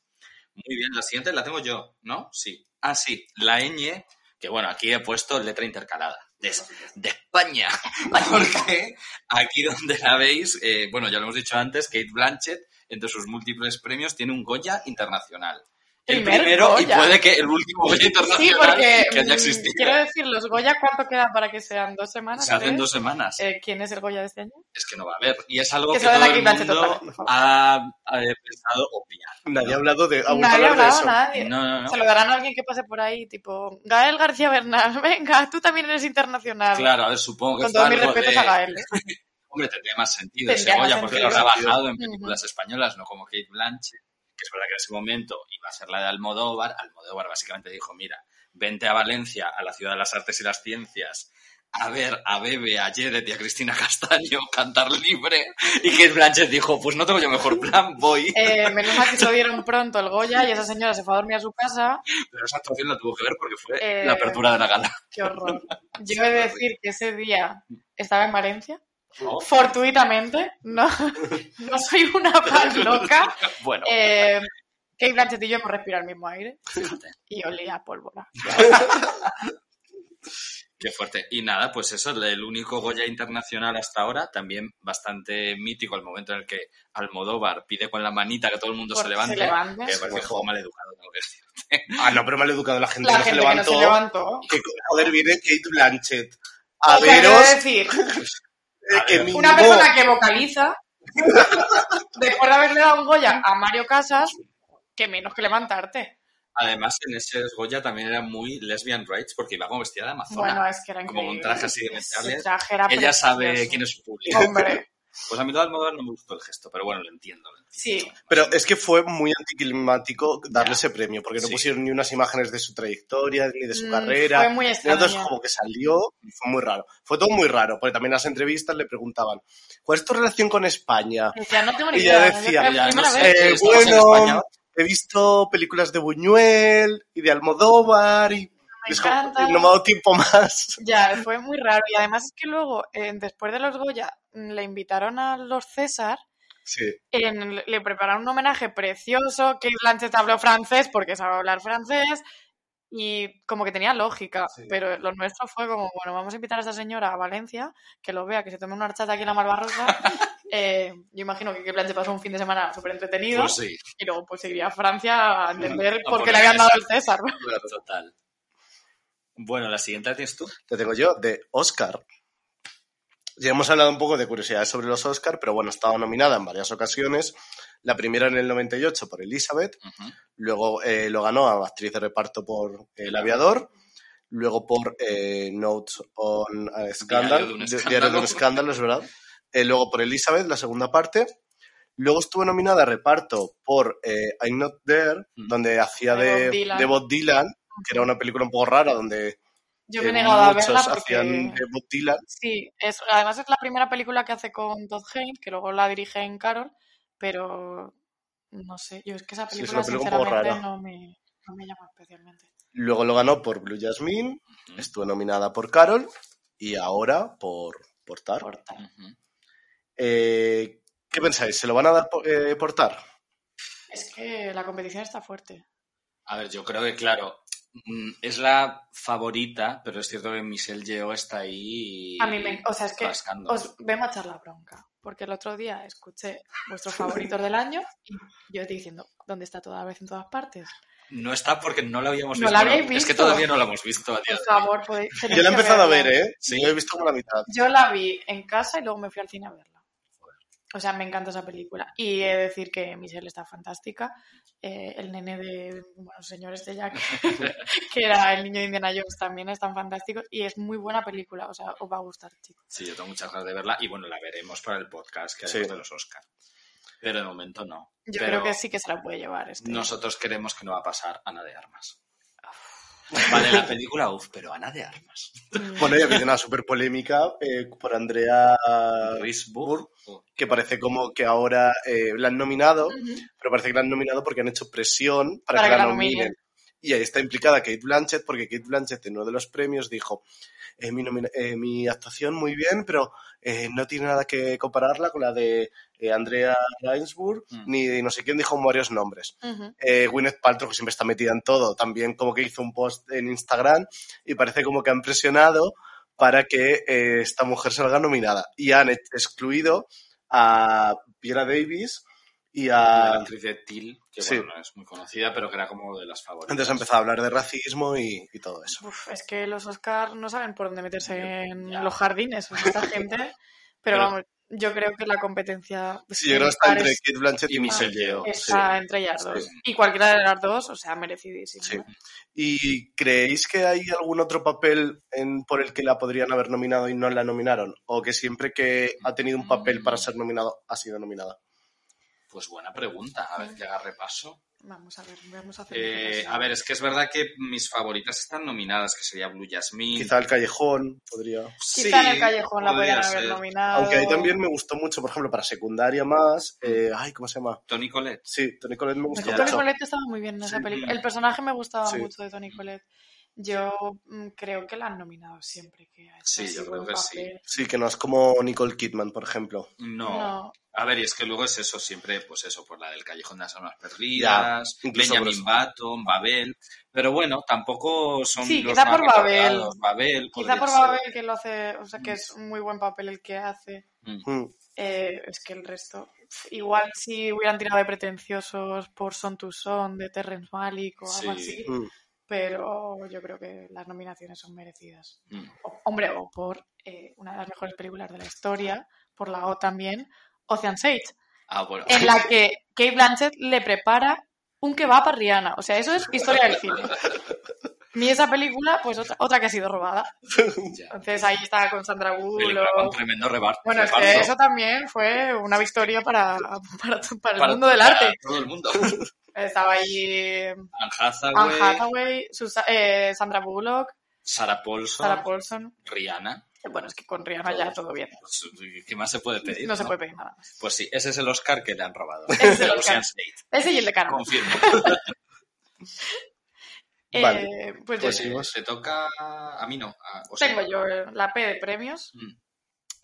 Muy bien, la siguiente la tengo yo, ¿no? Sí. Ah, sí, la ñ, que bueno, aquí he puesto letra intercalada. De, de España. Porque aquí donde la veis, eh, bueno, ya lo hemos dicho antes, Kate Blanchett, entre sus múltiples premios, tiene un Goya internacional. el Primer primero y puede que el último Goya Sí, internacional porque que haya mm, existido. quiero decir, los Goya, ¿cuánto queda para que sean? ¿Dos semanas? Se hacen dos semanas. Eh, ¿Quién es el Goya de este año? Es que no va a haber. Y es algo Que que, todo el mundo favor. ha, ha pensado obviar. Nadie ha hablado de, ha Nadie ha de hablado, eso. nadie. No, no, no. Se lo darán a alguien que pase por ahí, tipo, Gael García Bernal, venga, tú también eres internacional. Claro, a ver, supongo que Con todos mis respetos de- a Gael. ¿eh? Hombre, tendría más sentido ese Tendría Goya porque lo ha trabajado en películas españolas, no como Kate Blanchett, que es verdad que en ese momento iba a ser la de Almodóvar. Almodóvar básicamente dijo, mira, vente a Valencia, a la ciudad de las artes y las ciencias, a ver a Bebe, a Jedet y a Cristina Castaño cantar libre. Y Kate Blanchett dijo, pues no tengo yo mejor plan, voy. Eh, menos mal que se lo dieron pronto el Goya y esa señora se fue a dormir a su casa. Pero esa actuación la tuvo que ver porque fue Eh, la apertura de la gala. Qué horror. Yo he de decir que ese día estaba en Valencia. ¿No? Fortuitamente, no, no soy una fan loca. Bueno, Eh, Kate Blanchett y yo hemos respirado el mismo aire fíjate. y olía a pólvora. Qué fuerte. Y nada, pues eso, el único Goya internacional hasta ahora, también bastante mítico el momento en el que Almodóvar pide con la manita que todo el mundo se levante. se levante. Que parece un mal educado, tengo que decir. Ah, no, pero mal educado. La gente La no gente se que no levantó. se levantó. Que, joder, viene Kate Blanchett. A O sea, quiero veros decir, que una persona que vocaliza, después de haberle dado un Goya a Mario Casas, que menos que levantarte. Además, en ese Goya también era muy lesbian rights porque iba como vestida de amazona. Bueno, es que era como increíble. un traje así de metales. Ella sabe quién es su público. Hombre, Pues a mí Almodóvar no me gustó el gesto, pero bueno, lo entiendo. lo entiendo. sí. Pero es que fue muy anticlimático darle Ya. ese premio, porque no Sí. pusieron ni unas imágenes de su trayectoria, ni de su Mm, carrera. Fue muy Y entonces extraño. como que salió y fue muy raro. Fue todo muy raro, porque también en las entrevistas le preguntaban, ¿cuál es tu relación con España? Decía, no tengo ni Y ella decía, ya, no sé. Eh, bueno, España. he visto películas de Buñuel y de Almodóvar y Me es como- encanta. no me ha dado tiempo más. Ya, fue muy raro. Y además es que luego, eh, después de los Goya, le invitaron a los César, Sí. en- le prepararon un homenaje precioso, que Blanchett habló francés porque sabe hablar francés, y como que tenía lógica, Sí. pero lo nuestro fue como, bueno, vamos a invitar a esta señora a Valencia, que lo vea, que se tome una horchata aquí en la Malvarrosa. Eh, yo imagino que, Blanchett pasó un fin de semana súper entretenido, Pues sí, y luego pues se iría a Francia a entender A por qué le habían dado el César. total. Bueno, la siguiente la tienes tú. Te tengo yo, de Oscar. Ya hemos hablado un poco de curiosidades sobre los Oscar, pero bueno, estaba nominada en varias ocasiones. La primera en el 98 por Elizabeth, luego eh, lo ganó a actriz de reparto por El Aviador, luego por eh, Notes on a Scandal, Diario de un escándalo. Diario de un escándalo, es verdad. Eh, luego por Elizabeth, la segunda parte. Luego estuvo nominada a reparto por eh, I'm Not There, donde hacía De de Bob Dylan, que era una película un poco rara, donde Yo me he negado a verla hacían porque... de Bob Dylan. Sí, es, además es la primera película que hace con Todd Haynes, que luego la dirige en Carol, pero no sé, yo es que esa Sí, es película sinceramente rara. no me, no me llama especialmente. Luego lo ganó por Blue Jasmine, Ujú. estuvo nominada por Carol y ahora por, por Tar. Por. Eh, ¿Qué pensáis? ¿Se lo van a dar por, eh, por Tar? Es que la competición está fuerte. A ver, yo creo que, claro, es la favorita, pero es cierto que Michelle Yeoh está ahí. A mí me, o sea, es que rascando. os vengo a echar la bronca, porque el otro día escuché vuestros favoritos del año y yo estoy diciendo, ¿dónde está toda vez en todas partes? No está porque no la habíamos No visto. la habéis Es que visto. todavía no la hemos visto a día Por favor, podéis, Yo la he empezado a ver, ¿eh? Sí. Yo he visto como la mitad. Yo la vi en casa y luego me fui al cine a verla. O sea, me encanta esa película. Y he de decir que Michelle está fantástica. Eh, el nene de, bueno, señores de Jack, que era el niño de Indiana Jones, también están fantásticos. Y es muy buena película. O sea, os va a gustar, chicos. Sí, yo tengo muchas ganas de verla y bueno, la veremos para el podcast que Sí. haremos de los Oscar. Pero de momento no. Yo Pero creo que sí que se la puede llevar. Este. Nosotros queremos que no va a pasar Ana de Armas. Vale, la película, uff, pero Ana de Armas. Bueno, ya viene una súper polémica eh, por Andrea Risburg. que parece como que ahora eh, la han nominado, pero parece que la han nominado porque han hecho presión para, Para que, que la la nominen. nominen. Y ahí está implicada Kate Blanchett, porque Kate Blanchett en uno de los premios dijo, eh, mi, nomina- eh, mi actuación muy bien, pero eh, no tiene nada que compararla con la de eh, Andrea Reinsburg, Mm. ni no sé quién dijo varios nombres. Eh, Gwyneth Paltrow, que siempre está metida en todo, también como que hizo un post en Instagram y parece como que han presionado para que eh, esta mujer salga nominada. Y han ex- excluido a Piera Davis Y La a... actriz de Till, que Sí. bueno, no es muy conocida, pero que era como de las favoritas. Entonces empezó a hablar de racismo y, y todo eso. Uf, es que los Oscars no saben por dónde meterse en Ya. los jardines, o sea, esta gente. Pero, Pero- vamos, yo creo que la competencia. Sí, yo creo que está entre es- Kate Blanchett y y Michelle Yeoh. Yeoh. sí. está entre ellas Sí. dos. Y cualquiera de las dos, o sea, merecidísimo. Sí. ¿Y creéis que hay algún otro papel en- por el que la podrían haber nominado y no la nominaron? ¿O que siempre que ha tenido un papel para ser nominado ha sido nominada? Pues buena pregunta, a ver que haga repaso. Vamos a ver, vamos a hacer. Eh, a ver, es que es verdad que mis favoritas están nominadas, que sería Blue Jasmine. Quizá El Callejón podría... Quizá en el callejón la podría podrían haber nominado. Aunque ahí también me gustó mucho, por ejemplo, para secundaria más... eh, ay, ¿cómo se llama? Tony Collette. Sí, Tony Collette me gustó Tony mucho. Collette estaba muy bien en esa Sí. película. El personaje me gustaba Sí. mucho de Tony Collette. Yo mm, creo que la han nominado siempre que ha hecho Sí, yo creo que sí. papel. Sí, que no es como Nicole Kidman, por ejemplo. No. No. A ver, y es que luego es eso, siempre, pues eso, por la del Callejón de las Almas Perdidas, Ya, por Benjamin eso. Button, Babel. Pero bueno, tampoco son Sí, los quizá más por Babel. Babel. Quizá por ser. Babel que lo hace, o sea, que es un muy buen papel el que hace. Mm. Mm, Eh, es que el resto, igual si hubieran tirado de pretenciosos por Son to Son de Terrence Malick o algo Sí. así, mm. Pero yo creo que las nominaciones son merecidas. Mm. O- hombre, o por eh, una de las mejores películas de la historia, por la O también, Ocean's 8, Ah, bueno. en la que Kate Blanchett le prepara un kebab a Rihanna. O sea, eso es historia del cine. Ni esa película, pues otra, otra que ha sido robada. Entonces ahí está con Sandra Bullock. tremendo reparto. Bueno, es que eso también fue una victoria para, para, para el Para- mundo del para arte. Todo el mundo. Estaba ahí Anne Hathaway, Anne Hathaway, Susa- eh, Sandra Bullock, Sarah Paulson, Sarah Paulson. Rihanna. Bueno, es que con Rihanna ya todo bien. Pues, ¿Qué más se puede pedir? No se puede pedir nada más. Pues sí, ese es el Oscar que le han robado. Ese es el Oscar. Ese y el de Carmen. Confirmo. Eh, Vale. pues Pues yo- sí. Pues te toca a mí no. a- o sea, tengo yo eh, la P de premios. Mm.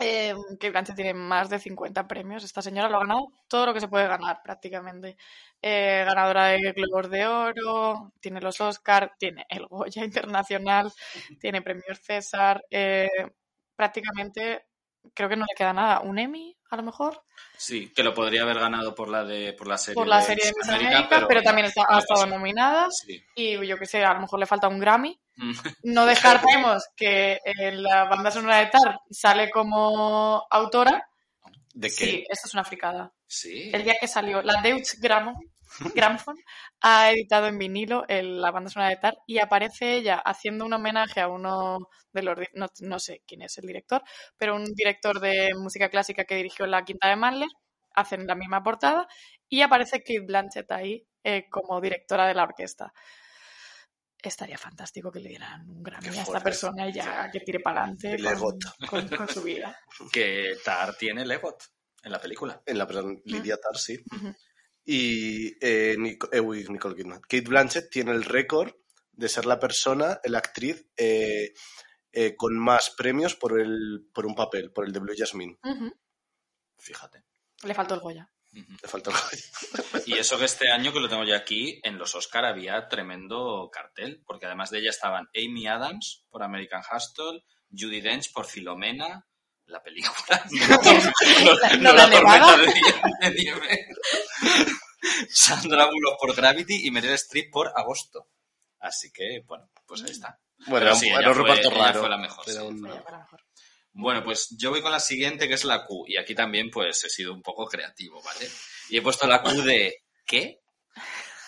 Eh, Blanchett tiene más de 50 premios. Esta señora lo ha ganado todo lo que se puede ganar prácticamente. Eh, ganadora de Globos de Oro, tiene los Oscar, tiene el Goya Internacional, tiene premios César. eh, prácticamente creo que no le queda nada. ¿Un Emmy, a lo mejor? Sí, que lo podría haber ganado por la de por la serie Por la de serie de Miss América, pero, también está- ha estado nominada. Sí. Y yo que sé, a lo mejor le falta un Grammy. No descartemos que en la banda sonora de Tar sale como autora. ¿De qué? Sí, esto es una fricada. Sí. El día que salió, la Deutsche Grammo- Grammophon ha editado en vinilo el- la banda sonora de Tar y aparece ella haciendo un homenaje a uno de los, no, no sé quién es el director, pero un director de música clásica que dirigió la Quinta de Mahler, hacen la misma portada y aparece Kate Blanchett ahí eh, como directora de la orquesta. Estaría fantástico que le dieran un Grammy Qué a esta persona y ya que tire para adelante El con, con- con su vida. Que Tar tiene Legot en la película. En la perdón, Lydia Tarr, sí. Y eh, eh, uy, Nicole Kidman. Kate Blanchett tiene el récord de ser la persona, la actriz, eh, eh, con más premios por, el, por un papel, por el de Blue Jasmine. Fíjate. Le faltó el Goya. Ujú. Le falta el Y eso que este año, que lo tengo yo aquí, en los Oscar había tremendo cartel, porque además de ella estaban Amy Adams por American Hustle, Judy Dench por Filomena, la película. La- no, no, la tormenta nevada. de nie- de nieve. Sandra Bullock por Gravity y Meryl Streep por Agosto. Así que, bueno, pues ahí está. Bueno, era un, sí, era ella un fue- reparto ella raro. fue la mejor, Era sí. un- Ella fue la mejor. Bueno, pues yo voy con la siguiente, que es la Q. Y aquí también, pues, he sido un poco creativo, ¿vale? Y he puesto la Q de ¿qué?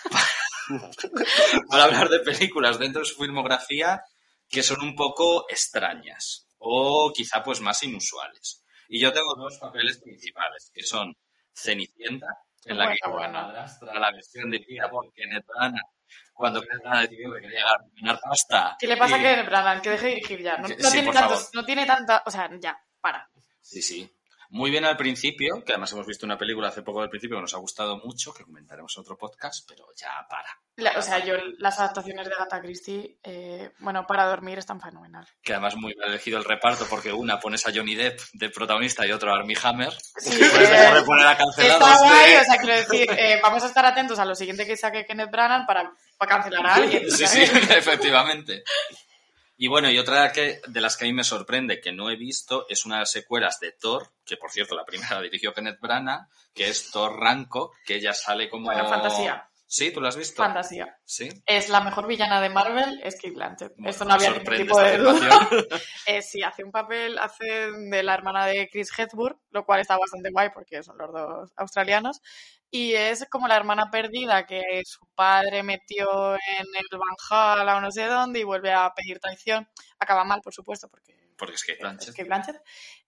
Para hablar de películas dentro de su filmografía que son un poco extrañas o quizá pues más inusuales. Y yo tengo dos papeles principales, que son Cenicienta, en la que Bueno, la bueno. madrastra, la versión dirigida por Kenneth Branagh, cuando Kenneth Branagh decidió que quería ganar pasta. ¿Qué le pasa y- a Branagh? Que deje de dirigir ya. No, no sí, tiene tantos, no tiene tanta. O sea, ya, para. Sí, sí. Muy bien al principio, que además hemos visto una película hace poco del principio que nos ha gustado mucho, que comentaremos en otro podcast, pero ya para. La- o sea, yo las adaptaciones de Agatha Christie, eh, bueno, para dormir están fenomenal. Que además muy bien elegido el reparto, porque una pones a Johnny Depp de protagonista y otro a Armie Hammer. Sí, Puedes eh, dejar de poner a cancelados está guay, de- o sea, quiero decir, eh, vamos a estar atentos a lo siguiente que saque Kenneth Branagh para, para cancelar a alguien. Sí, sí, efectivamente. Y bueno, y otra que, de las que a mí me sorprende que no he visto es una de las secuelas de Thor, que por cierto la primera la dirigió Kenneth Branagh, que es Thor Ranco, que ella sale como... Bueno, fantasía. Sí, ¿tú lo has visto? Fantasía. Sí. Es la mejor villana de Marvel, es Kate Blanchett. Bueno, Esto no había ningún tipo de duda. Eh, sí, hace un papel, hace de la hermana de Chris Hemsworth, lo cual está bastante guay porque son los dos australianos. Y es como la hermana perdida que su padre metió en el Valhalla o no sé dónde y vuelve a pedir traición. Acaba mal, por supuesto, porque Porque es que Blanchett. es Kate Blanchett.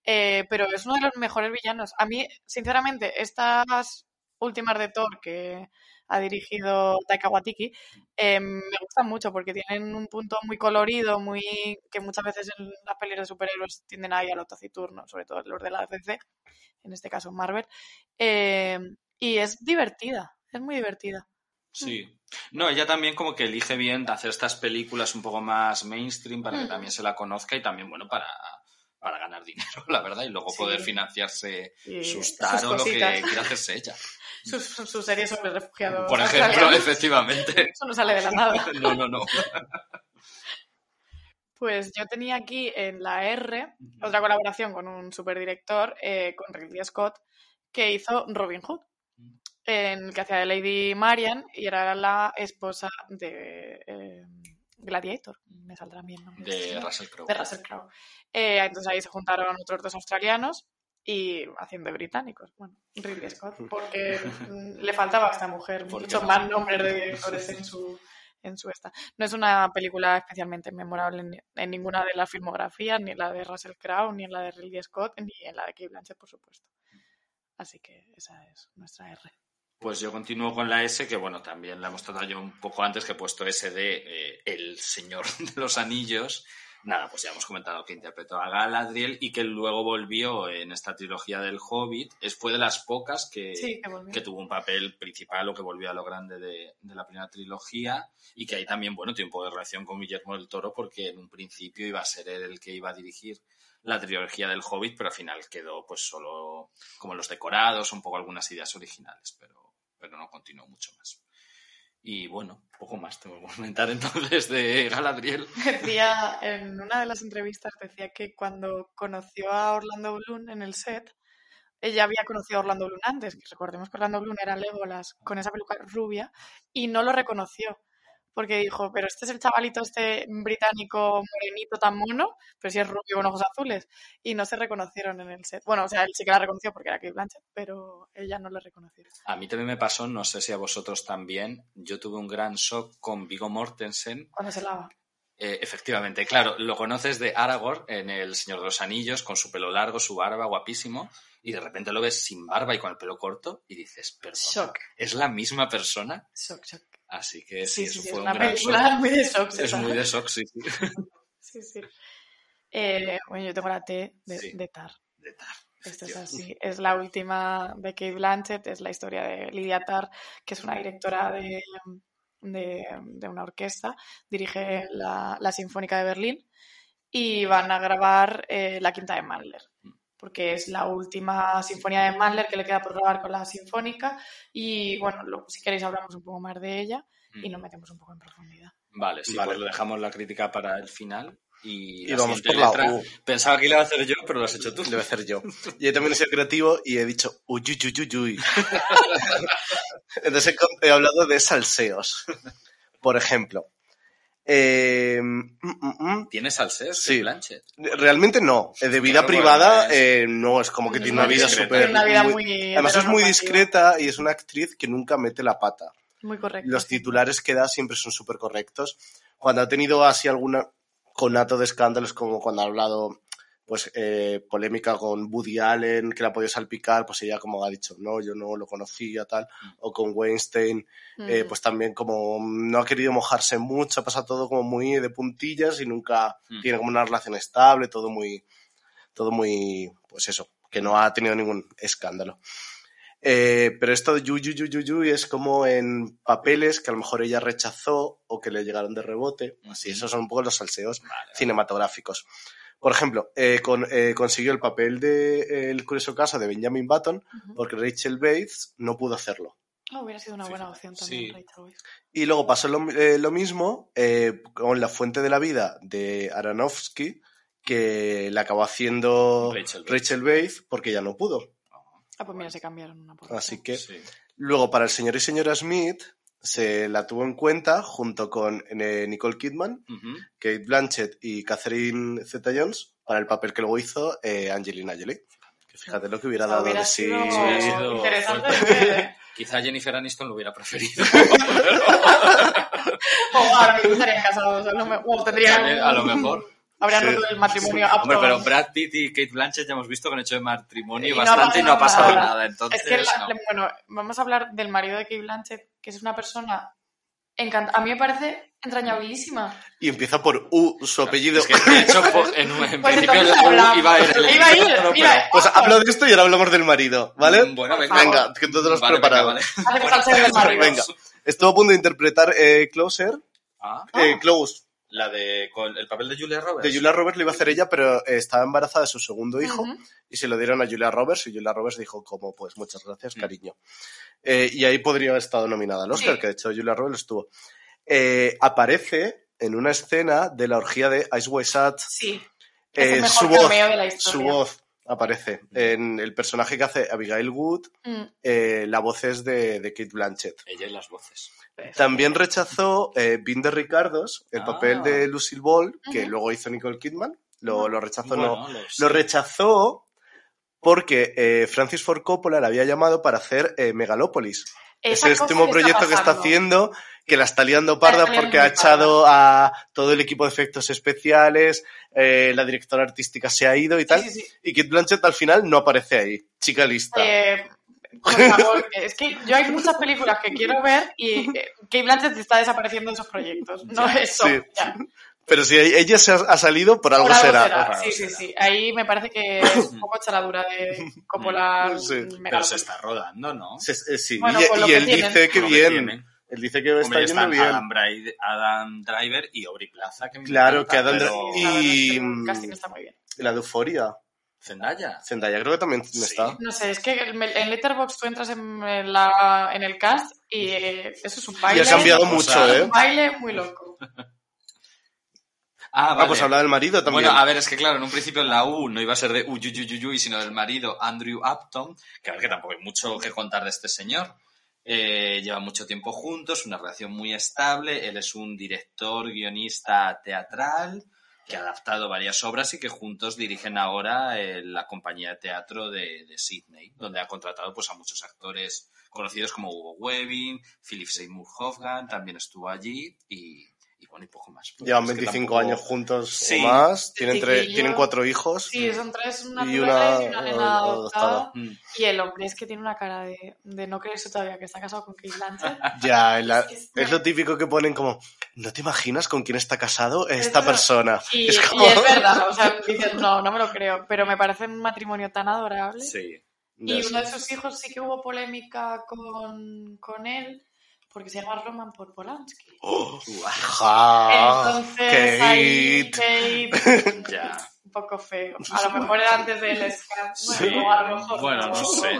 Eh, pero es uno de los mejores villanos. A mí, sinceramente, estas últimas de Thor que ha dirigido Taika Waititi eh, me gustan mucho porque tienen un punto muy colorido, muy que muchas veces en las pelis de superhéroes tienden ahí a lo taciturno, sobre todo los de la DC, en este caso Marvel. Eh, y es divertida, es muy divertida. Sí. No, ella también como que elige bien hacer estas películas un poco más mainstream para que Mm. también se la conozca y también, bueno, para, para ganar dinero, la verdad, y luego Sí. poder financiarse Y sus sus tar o lo que quiera hacerse ella. Sus, sus series sobre refugiados. Por ejemplo, efectivamente. Eso no sale de la nada. No, no, no. Pues yo tenía aquí en la R otra colaboración con un superdirector, eh, con Ridley Scott, que hizo Robin Hood, en el que hacía de Lady Marian y era la esposa de eh, Gladiator. Me saldrá bien. De. Russell Crowe. de Russell Crowe. Eh, entonces ahí se juntaron otros dos australianos y haciendo de británicos. Bueno, Ridley Scott, porque le faltaba a esta mujer ¿Por qué muchos no? más nombres de directores en su, en su esta. No es una película especialmente memorable en, en ninguna de las filmografías, ni en la de Russell Crowe, ni en la de Ridley Scott, ni en la de Kate Blanchett, por supuesto. Así que esa es nuestra R. Pues yo continúo con la S, que bueno, también la hemos tratado yo un poco antes, que he puesto S de eh, El Señor de los Anillos. Nada, pues ya hemos comentado que interpretó a Galadriel y que luego volvió en esta trilogía del Hobbit. Es, fue de las pocas que, Sí, que volvió. que tuvo un papel principal o que volvió a lo grande de, de la primera trilogía y que ahí también, bueno, tiene un poco de relación con Guillermo del Toro porque en un principio iba a ser él el que iba a dirigir la trilogía del Hobbit, pero al final quedó pues solo como los decorados, un poco algunas ideas originales, pero, pero no continuó mucho más. Y bueno, poco más tengo que comentar entonces de Galadriel. Decía, en una de las entrevistas, decía que cuando conoció a Orlando Bloom en el set, ella había conocido a Orlando Bloom antes, que recordemos que Orlando Bloom era Legolas con esa peluca rubia, y no lo reconoció. Porque dijo, pero este es el chavalito este británico morenito tan mono, pero si es rubio con ojos azules. Y no se reconocieron en el set. Bueno, o sea, él sí que la reconoció porque era Kate Blanchett, pero ella no la reconoció. A mí también me pasó, no sé si a vosotros también, yo tuve un gran shock con Vigo Mortensen. Cuando se lava. Eh, efectivamente, claro, lo conoces de Aragorn en El Señor de los Anillos, con su pelo largo, su barba, guapísimo, y de repente lo ves sin barba y con el pelo corto y dices, perdón, Shock. ¿es la misma persona? Shock, shock. Así que Sí, sí, sí, eso sí, fue es un una película muy de shock. Es muy de shock, sí, sí. Eh, bueno, yo tengo la T de, de Tar. De Tar, Esto es así. Es la última de Kate Blanchett, es la historia de Lydia Tar, que es una directora de, de, de una orquesta, dirige la, la Sinfónica de Berlín y van a grabar eh, la quinta de Mahler, porque es la última sinfonía de Mahler que le queda por grabar con la Sinfónica y bueno, lo- si queréis hablamos un poco más de ella y nos metemos un poco en profundidad. Vale, sí, Vale. pues lo dejamos la crítica para el final. Y, Y vamos por la letra, U. Pensaba que iba a hacer yo, pero lo has hecho tú. Debe ser yo. Yo también he sido creativo y he dicho uy, uy, uy, uy, uy. Entonces he hablado de salseos. Por ejemplo, eh, mm, mm, mm, ¿Tienes salsés? Sí. Blanchett? realmente no. De vida Claro, privada eh, no, es como que No tiene una vida súper... Además es muy discreta y es una actriz que nunca mete la pata. Muy correcto. Los titulares que da siempre son súper correctos. Cuando ha tenido así alguna conato de escándalos, como cuando ha hablado, pues, eh, polémica con Woody Allen, que la ha podido salpicar, pues ella como ha dicho, no, yo no lo conocía, tal, o con Weinstein, eh, Mm. pues también como no ha querido mojarse mucho, pasa todo como muy de puntillas y nunca Mm. tiene como una relación estable, todo muy, todo muy, pues eso, que no ha tenido ningún escándalo. Eh, pero esto de yu, yu, yu, yu, yu es como en papeles que a lo mejor ella rechazó o que le llegaron de rebote. Así, Ujú. esos son un poco los salseos Vale, vale. Por ejemplo, eh, con- eh, consiguió el papel de eh, El curioso caso de Benjamin Button porque Rachel Bates no pudo hacerlo. Oh, hubiera sido una buena opción también, Sí. Rachel Weisz. Y luego pasó lo, eh, lo mismo eh, con La Fuente de la Vida de Aronofsky, que la acabó haciendo Rachel. Weisz porque ya no pudo. Ah, pues mira, se cambiaron una por otra. Así que Sí. luego para el señor y señora Smith se la tuvo en cuenta junto con eh, Nicole Kidman. Kate Blanchett y Catherine Zeta-Jones para el papel que luego hizo eh, Angelina Jolie. Que fíjate lo que hubiera dado Hubiera de sí. sido hubiera sido interesante ¿eh? Quizá Jennifer Aniston lo hubiera preferido. O ahora mismo estarían casados. A lo, me- o tendrían, a lo mejor. Habrían Sí. roto el matrimonio. a Hombre, pero. Brad Pitt y Kate Blanchett ya hemos visto que han hecho de matrimonio Y no ha bastante y no ha pasado nada. nada. Entonces, Es que, la- no. bueno, vamos a hablar del marido de Kate Blanchett, que es una persona encanta. A mí me parece entrañabilísima. Y empieza por U, su apellido. Es que, de hecho, en, en Pues principio la U iba a ir. el Iba a ir, mira, pero- Pues hablo de esto y ahora hablamos del marido, ¿vale? Bueno, venga. Venga, que tú te lo has Vale, preparado. venga, vale. Marido. Venga. Estuvo a punto de interpretar eh, Closer, Ah, eh, Close, la de con el papel de Julia Roberts. de Julia Roberts lo iba a hacer ella, pero eh, estaba embarazada de su segundo hijo y se lo dieron a Julia Roberts y Julia Roberts dijo como, pues muchas Mm. gracias, cariño. Eh, y ahí podría haber estado nominada al Oscar, Sí. que de hecho Julia Roberts estuvo. Eh, aparece en una escena de la orgía de Ice White Sat, Sí. Es el mejor su voz, cameo de la su historia. voz aparece en el personaje que hace Abigail Wood, Mm. eh, la voz es de, de Kate Blanchett. Ella y las voces. También rechazó eh, Vin de Ricardos, el Ah. papel de Lucille Ball, que luego hizo Nicole Kidman. Lo, lo rechazó, Bueno, no. lo- Lo rechazó porque eh, Francis Ford Coppola la había llamado para hacer eh, Megalópolis. Esa Ese cosa último proyecto que está haciendo, que la está liando parda está porque ha echado a todo el equipo de efectos especiales, eh, la directora artística se ha ido y tal, Sí, sí, sí. y Kate Blanchett al final no aparece ahí. Chica lista. Eh, por favor, es que yo hay muchas películas que quiero ver y eh, Kate Blanchett está desapareciendo de esos proyectos. No eso. sí. ya. Pero si ella se ha, salido, por algo Por algo será. será. Por algo Sí, sí, será. sí. Ahí me parece que es un poco chaladura de Coppola. Sí. Pero se está rodando, ¿no? Se- eh, sí, Bueno, y, lo y que él tienen. dice que lo que bien. tienen. Él dice que está Hombre, yendo están bien. Adam, Bri- Adam Driver y Aubrey Plaza. Que me Claro, encanta, que Adam pero- que y- el casting está muy bien. La de Euforia. Zendaya. Zendaya creo que también Sí. está. No sé, es que en Letterboxd tú entras en, la, en el cast y eh, eso es un baile. Y ha cambiado o mucho, sea, ¿eh? Un baile muy loco. Ah, Ah, vale. pues habla del marido también. Bueno, a ver, es que claro, en un principio la U no iba a ser de Uyuyuyuy, sino del marido Andrew Upton, que a ver que tampoco hay mucho que contar de este señor. Eh, llevan mucho tiempo juntos, una relación muy estable. Él es un director, guionista teatral que ha adaptado varias obras y que juntos dirigen ahora eh, la compañía de teatro de, de Sydney, donde ha contratado pues, a muchos actores conocidos como Hugo Weaving, Philip Seymour Hoffman, también estuvo allí y, y bueno, y poco más. Porque Llevan es que 25 tampoco- años juntos Sí. o más. Tienen, Sí, tre- que yo- tienen cuatro hijos. Sí, son tres Y naturales una y una nena adoptada. Mm. Y el hombre es que tiene una cara de, de no creerse todavía que está casado con Kate Blanchett. Ya, la- Es- es lo típico que ponen como, ¿no te imaginas con quién está casado esta persona? Y, es y como... es verdad, o sea, dices, no, no me lo creo, pero me parece un matrimonio tan adorable. Sí. Y uno de sus hijos sí que hubo polémica con, con él, porque se llama Roman por Polanski. Oh, ja, Entonces, ahí Kate. Kate, Ya. un poco feo. A lo mejor era antes del scam. Sí. Bueno, o a lo mejor Bueno, no sé.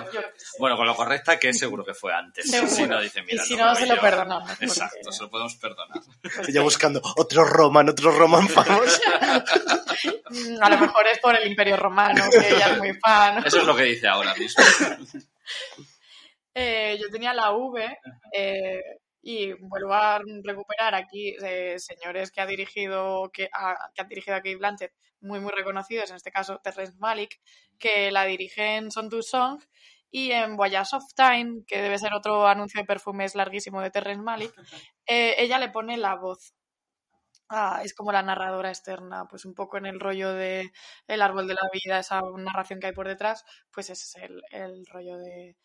Bueno, con lo correcta que seguro que fue antes. Seguro. Si no, dice, mira, y si no, se lo yo. perdonamos. porque- Exacto, se lo podemos perdonar. pues, Ella buscando otro Roman, otro Roman famoso. A lo mejor es por el Imperio Romano, que ella es muy fan. Eso es lo que dice ahora mismo. Eh, yo tenía la V eh, y vuelvo a recuperar aquí eh, señores que ha dirigido que, ha- que han dirigido a Kate Blanchett muy muy reconocidos, en este caso Terrence Malick, que la dirige en Son to Song y en Voyage of Time, que debe ser otro anuncio de perfumes larguísimo de Terrence Malick, eh, ella le pone la voz. Ah, es como la narradora externa, pues un poco en el rollo de el árbol de la vida, esa narración que hay por detrás, pues ese es el, el rollo de,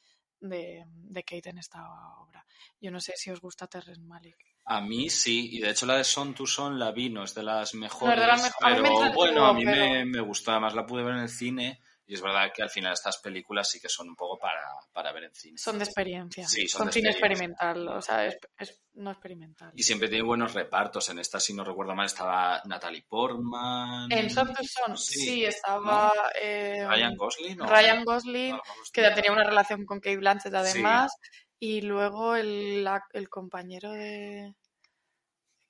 de, de Kate en esta obra. Yo no sé si os gusta Terrence Malick. A mí sí, y de hecho la de Son to Son la vi, no es de las mejores. de las me pero bueno, a mí pero- me, me gustó, además la pude ver en el cine. Y es verdad que al final estas películas sí que son un poco para, para ver en cine. Son de experiencia. Sí, son son de cine experiencia. experimental, o sea, es, es no experimental. Y siempre tiene buenos repartos. En esta, si no recuerdo mal, estaba Natalie Portman. En Soft to Son, Sí, sí, estaba eh, Ryan Gosling. ¿o? Ryan Gosling, que ya tenía una relación con Kate Blanchett además. Y luego el, la- el compañero de...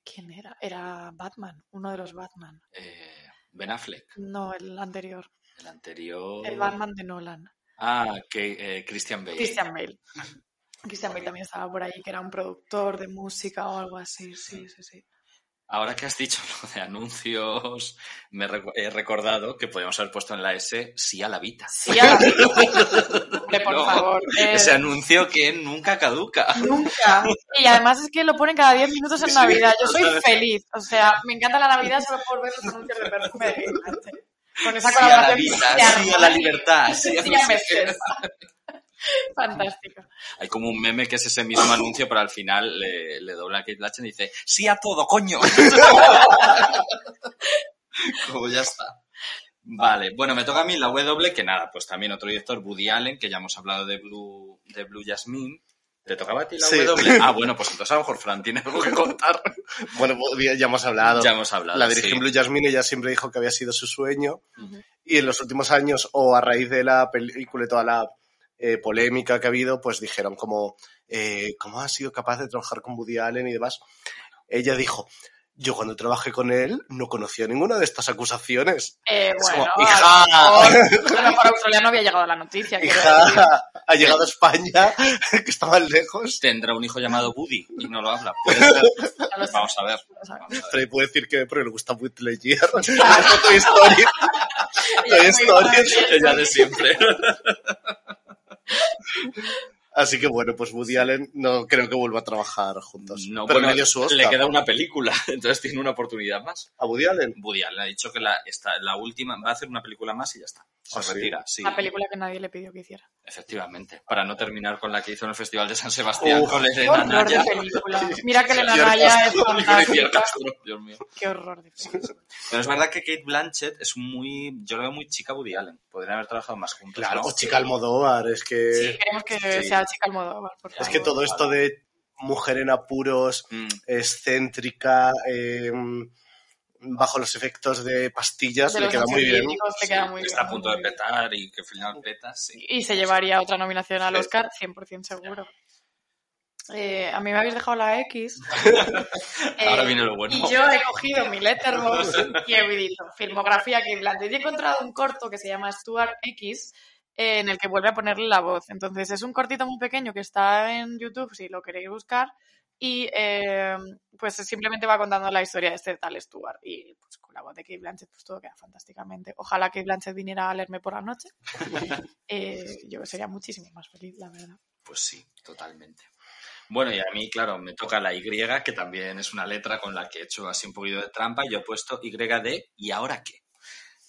¿Quién era? Era Batman, uno de los Batman. Eh, ben Affleck, No, el anterior. El anterior. El Batman de Nolan. Ah, que eh, Christian Bale. Christian Bale. Christian Bale también estaba por ahí, que era un productor de música o algo así. Sí, sí, sí. Ahora que has dicho lo de anuncios, me he recordado que podríamos haber puesto en la S sí a la Vita. Sí, a la vida. Hombre, por No, favor. eh, Ese anuncio que nunca caduca. Nunca. Y además es que lo ponen cada 10 minutos en Navidad. Yo soy feliz. O sea, me encanta la Navidad solo por ver los anuncios de perfume de. Con esa Sí a la colaboración. vida, sí a la libertad, sí a Sí a. Fantástico. Hay como un meme que es ese mismo anuncio, pero al final le, le dobla a Kate Blanchett y dice ¡Sí a todo, coño! como ya está. Vale, bueno, me toca a mí la W, que nada, pues también otro director, Woody Allen, que ya hemos hablado de Blue, de Blue Jasmine. ¿Te tocaba a ti la Sí. W? Ah, bueno, pues entonces a lo mejor Fran tiene algo que contar. Bueno, pues, ya hemos hablado. Ya hemos hablado. La dirigió sí. Blue Jasmine, ella siempre dijo que había sido su sueño. Ujú. Y en los últimos años, o a raíz de la película y toda la eh, polémica que ha habido, pues dijeron como, eh, ¿cómo has sido capaz de trabajar con Woody Allen y demás? Ella dijo, yo cuando trabajé con él no conocía ninguna de estas acusaciones. Eh, Es bueno, como, a hija. a lo mejor a Australia no había llegado la noticia. Hija, ha llegado a España, que estaban lejos. Tendrá un hijo llamado Woody y no lo habla. Puede ser. Vamos a ver. Lo sabemos. Vamos a ver. Pero puede decir que pero le gusta Lightyear. Toy Story. Toy Story. Ella de siempre. Así que bueno, pues Woody Allen no creo que vuelva a trabajar juntos. No, pero bueno, su Oscar. le queda una película, entonces tiene una oportunidad más. ¿A Woody Allen? Woody Allen ha dicho que la, esta, la última va a hacer una película más y ya está. Se ¿Ah, retira, sí. Una película que nadie le pidió que hiciera. Efectivamente. Para no terminar con la que hizo en el Festival de San Sebastián Uf, con Qué Elena horror Naya. de película. Mira que Elena Naya es fantástica. Dios mío. Qué horror de película. Pero es verdad que Kate Blanchett es muy. Yo lo veo muy chica Woody Allen. Podrían haber trabajado más juntos. Claro, ¿no? o Chica Almodóvar, es que... Sí, queremos que Sí. sea chica Almodóvar, por favor. Es que todo esto de mujer en apuros, Mm, excéntrica, eh, bajo los efectos de pastillas, De le queda muy bien. le queda muy que está a punto de petar y que al final peta, sí. Y se llevaría otra nominación al. Oscar, 100% seguro. Eh, a mí me habéis dejado la X. Eh, Ahora viene lo bueno. Y yo he cogido mi letterbox y he dicho filmografía que Blanchett. Y he encontrado un corto que se llama Stuart X, en el que vuelve a ponerle la voz. Entonces es un cortito muy pequeño que está en YouTube si lo queréis buscar. Y eh, pues simplemente va contando la historia de este tal Stuart. Y pues con la voz de Kate Blanchett, pues todo queda fantásticamente. Ojalá Kate Blanchett viniera a leerme por la noche. Eh, yo sería muchísimo más feliz, la verdad. Pues sí, totalmente. Bueno, y a mí, claro, me toca la Y, que también es una letra con la que he hecho así un poquito de trampa, yo he puesto Y de ¿y ahora qué?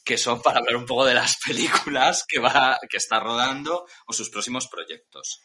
Que son para hablar un poco de las películas que va, que está rodando o sus próximos proyectos.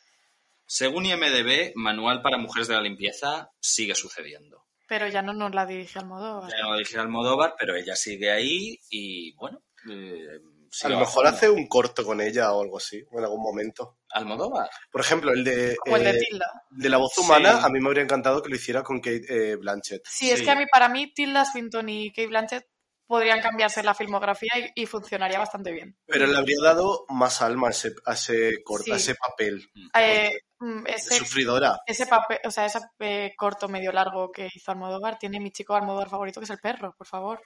Según IMDB, Manual para Mujeres de la Limpieza sigue sucediendo. Pero ya no nos la dirige Almodóvar. Ya no lo dije Almodóvar, pero ella sigue ahí y bueno. eh, A lo mejor hace un corto con ella o algo así, en algún momento. Almodóvar. Por ejemplo, el de, O el de eh, Tilda. de la voz humana, Sí. a mí me habría encantado que lo hiciera con Kate eh, Blanchett. Sí, es Sí. que a mí, para mí, Tilda Swinton y Kate Blanchett podrían cambiarse la filmografía y, y funcionaría bastante bien. Pero le habría dado más alma a ese, a ese corto, Sí. a ese papel. Eh, mm, ese, Sufridora. ese papel, o sea, ese eh, corto medio largo que hizo Almodóvar, tiene mi chico Almodóvar favorito, que es el perro, por favor.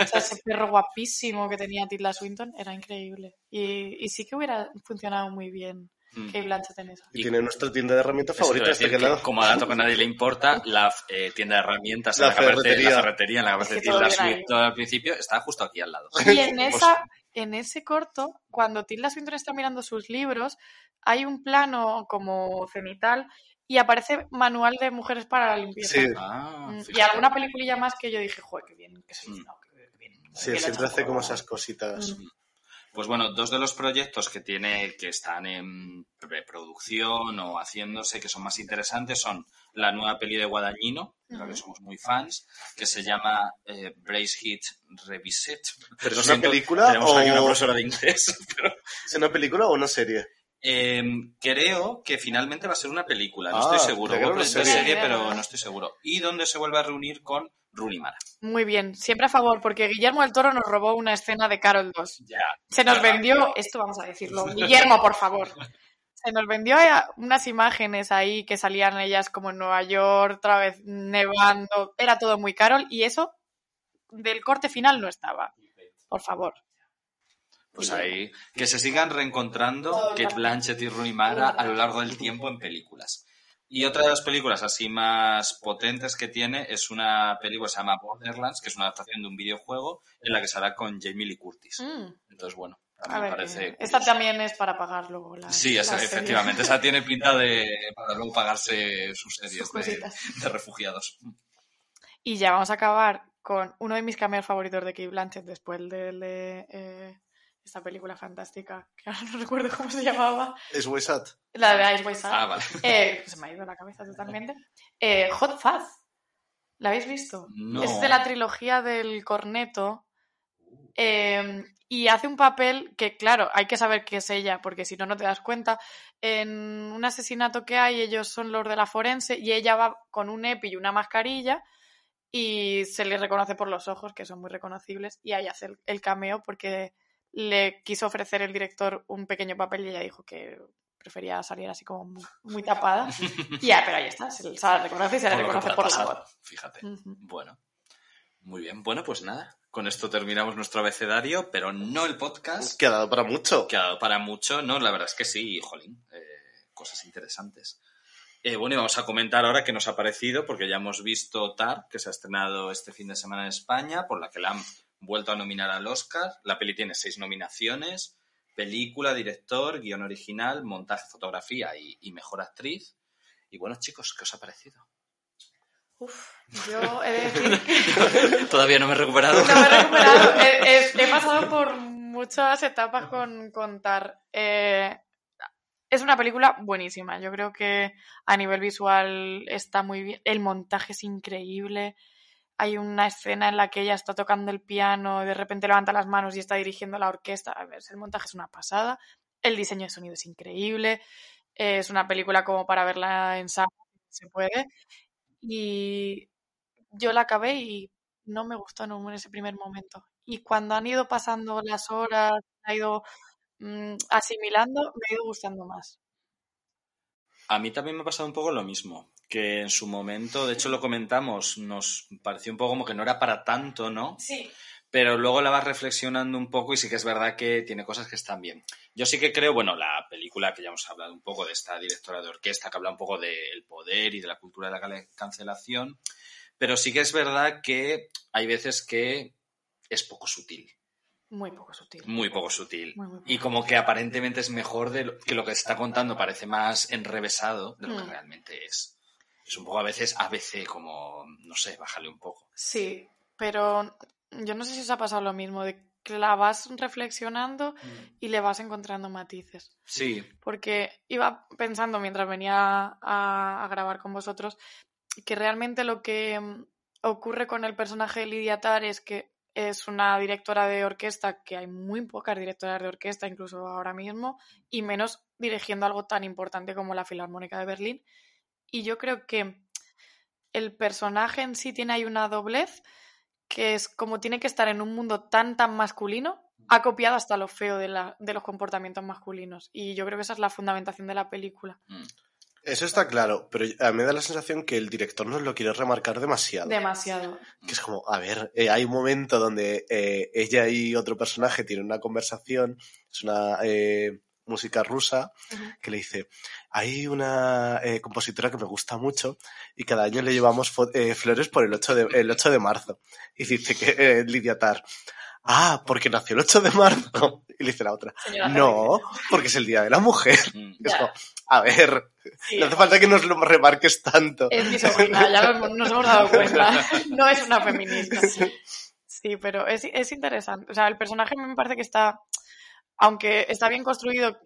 O sea, ese perro guapísimo que tenía Tilda Swinton era increíble. Y, y sí que hubiera funcionado muy bien Mm. Kate Blanchett en eso. Y tiene nuestra tienda de herramientas favorita a este decir que lado. como dato que a nadie le importa, la eh, tienda de herramientas La en la, ferretería. la ferretería en la que Es que todo Tilda. Swinton al principio está justo aquí al lado. Y en, Pues- esa, en ese corto, cuando Tilda Swinton está mirando sus libros, hay un plano como cenital y aparece manual de mujeres para la limpieza. Sí. Ah, Mm, Y fíjate. alguna película más que yo dije, joder, qué bien, que se Mm. no, qué bien, qué Sí, siempre hecho". hace como esas cositas. Mm. Pues bueno, dos de los proyectos que tiene, que están en preproducción o haciéndose, que son más interesantes, son la nueva peli de Guadagnino, de la que somos muy fans, que se llama eh, Brace Hit Revisit. ¿Pero es una película Tenemos aquí una o- profesora de inglés, pero ¿Es una película o una serie? Eh, creo que finalmente va a ser una película, no Ah, estoy seguro. creía que serie, pero no estoy seguro. Y donde se vuelve a reunir con Rooney Mara. Muy bien, siempre a favor, porque Guillermo del Toro nos robó una escena de Carol 2. Ya. Se nos vendió, esto vamos a decirlo, Guillermo, por favor. se nos vendió a- unas imágenes ahí que salían ellas como en Nueva York, otra vez nevando, era todo muy caro y eso del corte final no estaba. Por favor. Pues ahí, que se sigan reencontrando Kate Blanchett y Rooney Mara a lo largo del tiempo en películas. Y otra de las películas así más potentes que tiene es una película que se llama Borderlands, que es una adaptación de un videojuego en la que se hará con Jamie Lee Curtis. Mm, Entonces, bueno, a ver, parece esta también es para pagar luego la Sí, esa, la serie. efectivamente. Esa tiene pinta de para luego pagarse sus series Sus de, refugiados. Y ya vamos a acabar con uno de mis cameos favoritos de Kate Blanchett después del de eh, esta película fantástica, que ahora no recuerdo cómo se llamaba, Es Wesat. la de Ice Sand. Ah, vale. Eh, se me ha ido la cabeza totalmente. Eh, Hot Fuzz. ¿La habéis visto? No. Es de la trilogía del corneto. eh, y hace un papel que, claro, hay que saber que es ella, porque si no, no te das cuenta. En un asesinato que hay, ellos son los de la forense y ella va con un EPI y una mascarilla y se le reconoce por los ojos, que son muy reconocibles, y ahí hace el, el cameo porque le quiso ofrecer el director un pequeño papel y ella dijo que prefería salir así como muy, muy tapada. Y ya, pero ahí está, se, se la reconoce y se la reconoce por la. Fíjate. Bueno, muy bien. Bueno, pues nada. Con esto terminamos nuestro abecedario, pero no el podcast. Que ha dado para mucho. que ha dado para mucho, ¿no? La verdad es que sí, jolín, eh, cosas interesantes. Eh, bueno, y vamos a comentar ahora qué nos ha parecido, porque ya hemos visto Tar, que se ha estrenado este fin de semana en España, por la que la han vuelto a nominar al Oscar. La peli tiene seis nominaciones, película, director, guion original, montaje, fotografía y, y mejor actriz. Y bueno, chicos, ¿qué os ha parecido? Uf, yo he de decir Todavía no me he recuperado. no me he recuperado. He, he- he pasado por muchas etapas con contar. es una película buenísima. Yo creo que a nivel visual está muy bien. El montaje es increíble. Hay una escena en la que ella está tocando el piano, de repente levanta las manos y está dirigiendo la orquesta. A ver, el montaje es una pasada. El diseño de sonido es increíble. Es una película como para verla en sala, si se puede. Y yo la acabé y no me gustó en, ese primer momento. Y cuando han ido pasando las horas, ha ido mm, asimilando, me ha ido gustando más. A mí también me ha pasado un poco lo mismo, que en su momento, de hecho lo comentamos, nos pareció un poco como que no era para tanto, ¿no? Sí. Pero luego la vas reflexionando un poco y sí que es verdad que tiene cosas que están bien. Yo sí que creo, bueno, la película que ya hemos hablado un poco de esta directora de orquesta que habla un poco del poder y de la cultura de la cancelación, pero sí que es verdad que hay veces que es poco sutil, Muy poco sutil. muy poco sutil. Muy, muy poco. Y como que aparentemente es mejor de lo, que lo que está contando parece más enrevesado de lo que Mm. realmente es. Es un poco a veces ABC, como, no sé, bájale un poco. Sí, pero yo no sé si os ha pasado lo mismo, de que la vas reflexionando y le vas encontrando matices. Sí, porque iba pensando mientras venía a, a grabar con vosotros que realmente lo que mm, ocurre con el personaje de Lidia Tar es que es una directora de orquesta, que hay muy pocas directoras de orquesta incluso ahora mismo, y menos dirigiendo algo tan importante como la Filarmónica de Berlín. Y yo creo que el personaje en sí tiene ahí una doblez que es como tiene que estar en un mundo tan tan masculino, ha copiado hasta lo feo de, la- de los comportamientos masculinos. Y yo creo que esa es la fundamentación de la película. Mm. Eso está claro, pero a mí me da la sensación que el director nos lo quiere remarcar demasiado. Demasiado. Que es como, a ver, eh, hay un momento donde eh, ella y otro personaje tienen una conversación, es una eh, música rusa, que le dice, hay una eh, compositora que me gusta mucho y cada año le llevamos eh, flores por el 8 de, el 8 de marzo. Y dice que eh, Lidia Tar, ah, porque nació el 8 de marzo. Y le dice la otra, Señora no, porque es el Día de la Mujer. Mm. Es como, a ver, Sí, no hace falta que nos lo remarques tanto. Es misógina, ya nos hemos dado cuenta. No es una feminista. Sí, pero es, es interesante. O sea, el personaje me parece que está, aunque está bien construido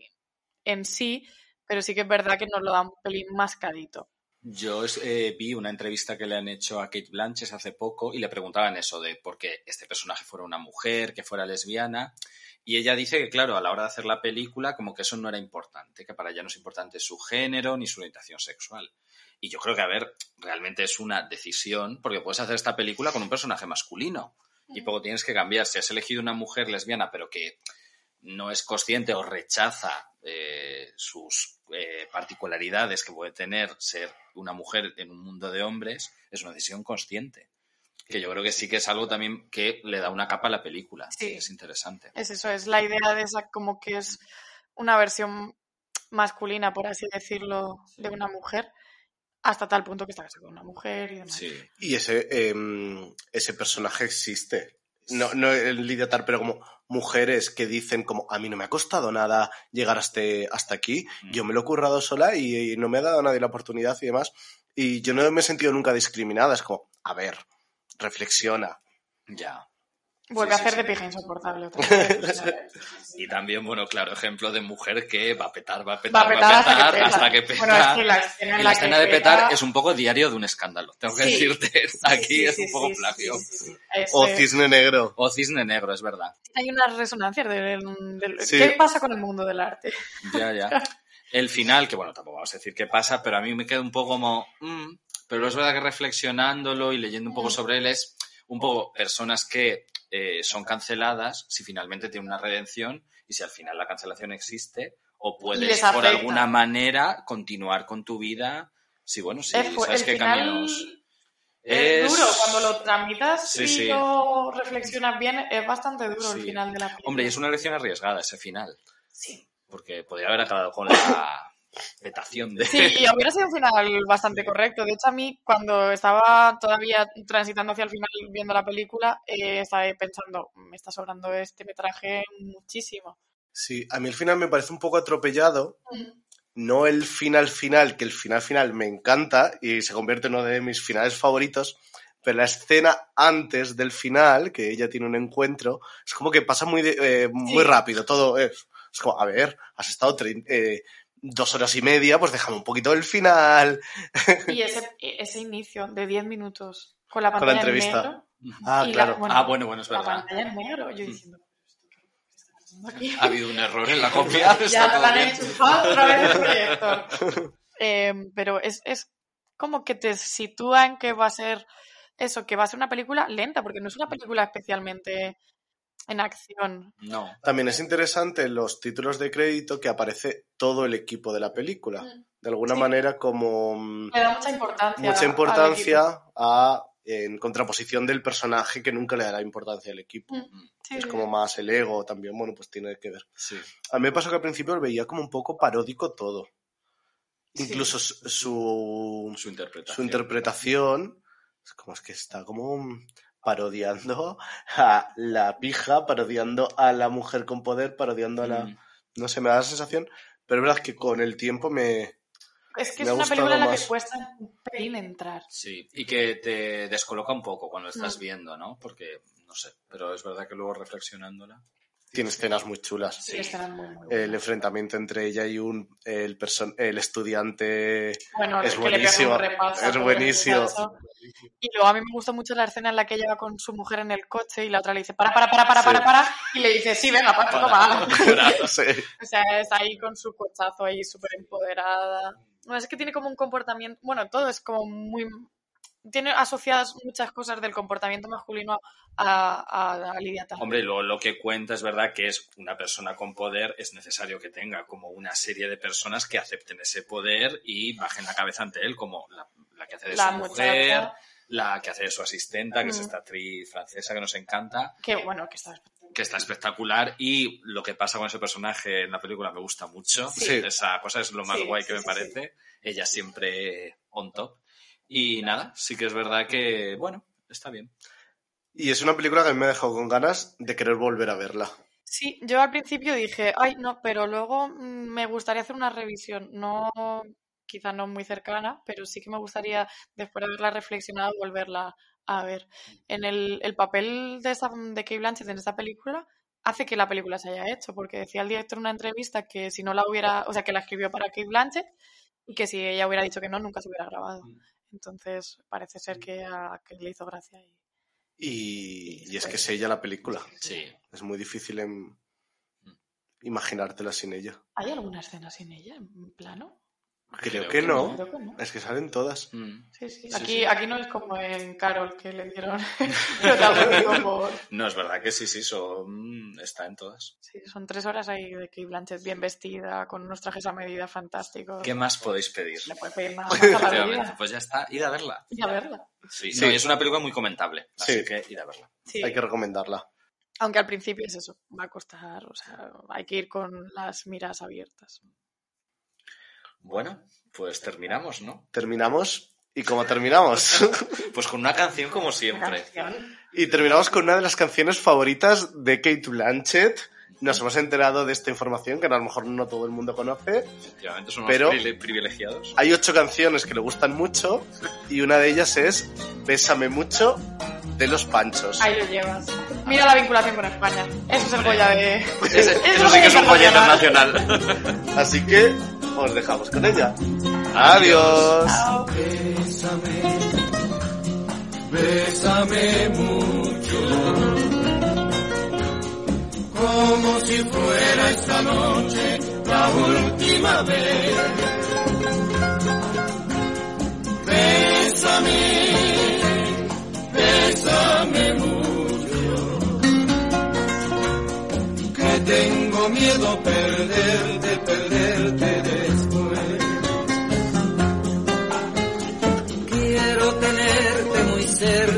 en sí, pero sí que es verdad que nos lo da un pelín mascadito. Yo eh, vi una entrevista que le han hecho a Kate Blanchett hace poco y le preguntaban eso de por qué este personaje fuera una mujer, que fuera lesbiana. Y ella dice que, claro, a la hora de hacer la película, como que eso no era importante, que para ella no es importante su género ni su orientación sexual. Y yo creo que, a ver, realmente es una decisión, porque puedes hacer esta película con un personaje masculino y poco tienes que cambiar. Si has elegido una mujer lesbiana, pero que no es consciente o rechaza eh, sus eh, particularidades que puede tener ser una mujer en un mundo de hombres, es una decisión consciente. Que yo creo que sí que es algo también que le da una capa a la película. Sí. Es interesante. Es eso, es la idea de esa como que es una versión masculina, por así decirlo, de una mujer, hasta tal punto que está casada con una mujer y demás. Sí. Y ese, em, ese personaje existe. No, no el Lidia Tar, pero como mujeres que dicen como a mí no me ha costado nada llegar hasta, hasta aquí, Mm. yo me lo he currado sola y, y no me ha dado nadie la oportunidad y demás. Y yo no me he sentido nunca discriminada. Es como, a ver, reflexiona. Ya. Vuelve Sí, a hacer sí, de sí. pija insoportable otra vez. Y también, bueno, claro, ejemplo de mujer que va a petar, va a Va petar, a petar hasta que peta. hasta que peta. Bueno, es que la escena en y la la escena que de petar peta- es un poco diario de un escándalo, tengo que Sí. decirte. Aquí Sí, es un poco plagio. sí, sí, sí. Es, O Cisne Negro. O cisne negro, es verdad. Hay unas resonancias Sí. ¿Qué pasa con el mundo del arte? Ya, ya. El final, que bueno, tampoco vamos a decir qué pasa, pero a mí me queda un poco como... mm, pero es verdad que reflexionándolo y leyendo un poco Mm. sobre él es un poco personas que eh, son canceladas si finalmente tienen una redención y si al final la cancelación existe o puedes por alguna manera continuar con tu vida. Sí, bueno, sí, Es sabes qué final caminos... Es, Es- duro, cuando lo tramitas Sí, y sí. lo reflexionas bien, es bastante duro el final de la película. Hombre, y es una elección arriesgada ese final, Sí. porque podría haber acabado con la petación de... Sí, y hubiera sido un final bastante correcto. De hecho, a mí, cuando estaba todavía transitando hacia el final viendo la película, eh, estaba pensando, me está sobrando este metraje muchísimo. Sí, a mí el final me parece un poco atropellado. No el final final, que el final final me encanta y se convierte en uno de mis finales favoritos, pero la escena antes del final, que ella tiene un encuentro, es como que pasa muy, eh, muy Sí. rápido, todo es, es como, a ver, has estado eh, dos horas y media, pues déjame un poquito del final. Y ese, ese inicio de 10 minutos con la Con la pantalla en entrevista. negro. Ah, la- claro. bueno, Ah, bueno, bueno, es La verdad. pantalla en negro, yo diciendo, ¿qué está pasando aquí? Ha habido un error en la copia. ya todo han enchufado otra vez el proyector. Eh, pero es, es como que te sitúa en que va a ser eso, que va a ser una película lenta, porque no es una película especialmente en acción. No. También es interesante en los títulos de crédito que aparece todo el equipo de la película. De alguna Sí. manera como mm, Le da mucha importancia. mucha importancia a, en contraposición del personaje que nunca le dará importancia al equipo. equipo. Sí, Es como más el ego también, bueno, pues tiene que ver. Sí. A mí me pasó que al principio lo veía como un poco paródico todo. Sí. Incluso su, su, Su interpretación. su interpretación, es como es que está como parodiando a la pija, parodiando a la mujer con poder, parodiando a la... Mm. No sé, me da la sensación, pero es verdad que con el tiempo me... Es que me es ha una película en la más. que cuesta un pelín entrar. Sí, y que te descoloca un poco cuando estás Mm. viendo, ¿no? Porque, no sé, pero es verdad que luego reflexionándola. Tiene escenas muy chulas. Sí, escenas muy, muy El enfrentamiento entre ella y un el, person- el estudiante Bueno, es que le pega un buenísimo, repaso es buenísimo. Y luego a mí me gustó mucho la escena en la que ella va con su mujer en el coche y la otra le dice, para, para, para, para, Sí. para, para, y le dice, sí, venga, para, toma. Sí. O sea, está ahí con su cochazo ahí súper empoderada. Bueno, es que tiene como un comportamiento, bueno, todo es como muy... Tiene asociadas muchas cosas del comportamiento masculino a, a, a Lidia Tarr. Hombre, lo, lo que cuenta es verdad que es una persona con poder, es necesario que tenga como una serie de personas que acepten ese poder y bajen la cabeza ante él, como la, la que hace de La su mujer, muchacha. la que hace de su asistenta, que es esta actriz francesa que nos encanta, Que bueno, que está que está espectacular y lo que pasa con ese personaje en la película me gusta mucho. Sí. Esa cosa es lo más Sí, guay sí, que me parece. Ella siempre on top. Y nada, sí que es verdad que, bueno, está bien. Y es una película que a mí me ha dejado con ganas de querer volver a verla. Sí, yo al principio dije, ay, no, pero luego mm, me gustaría hacer una revisión, no, quizá no muy cercana, pero sí que me gustaría, después de haberla reflexionado, volverla a ver. En el, el papel de, esta, de Kate Blanchett en esta película hace que la película se haya hecho, porque decía el director en una entrevista que si no la hubiera, o sea, que la escribió para Kate Blanchett y que si ella hubiera dicho que no, nunca se hubiera grabado. Entonces, parece ser que, a, que le hizo gracia. Y... Y, y es que es ella la película. Sí. Es muy difícil en imaginártela sin ella. ¿Hay alguna escena sin ella en plano? Creo que no. Creo que no. Es que salen todas. Mm. Sí, sí. Sí, Aquí, sí. aquí no es como en Carol que le dieron por... No, es verdad que sí, sí, son... está en todas. Sí, son tres horas ahí de Kate Blanchett bien vestida, con unos trajes a medida fantásticos. ¿Qué más podéis pedir? Le puede pedir nada más a la Efectivamente, vida. pues ya está, id a verla. Y a verla. Sí, Sí. no, es una película muy comentable, así Sí. que id a verla. Sí. Hay que recomendarla. Aunque al principio es eso, va a costar, o sea, hay que ir con las miras abiertas. Bueno, pues terminamos, ¿no? Terminamos. ¿Y cómo terminamos? Pues con una canción como siempre. y terminamos con una de las canciones favoritas de Kate Blanchett. Nos hemos enterado de esta información que a lo mejor no todo el mundo conoce. Efectivamente, son Pero- privilegiados. Hay ocho canciones que le gustan mucho y una de ellas es Bésame mucho de los Panchos. Ahí lo llevas. Mira la vinculación con España. Eso es el Goya de... Ese- eso sí que es un joya internacional. Así que os dejamos con ella. Adiós. Chao. Bésame mucho, como si fuera esta noche la última vez. Bésame, bésame mucho, que miedo perderte, perderte después. Quiero tenerte muy cerca,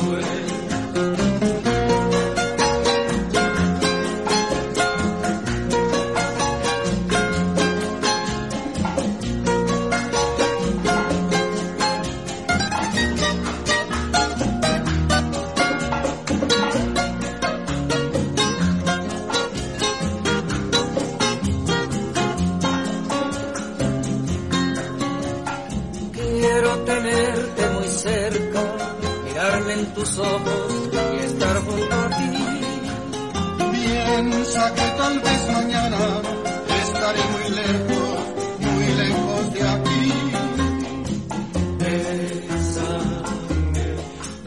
Tus y estar junto a ti. Piensa que tal vez mañana estaré muy lejos, muy lejos de aquí. Bésame,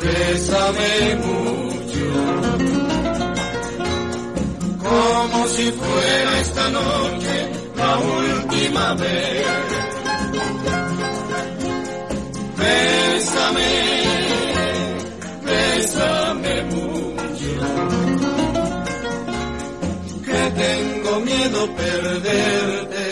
bésame mucho, como si fuera esta noche la última vez. miedo perderte.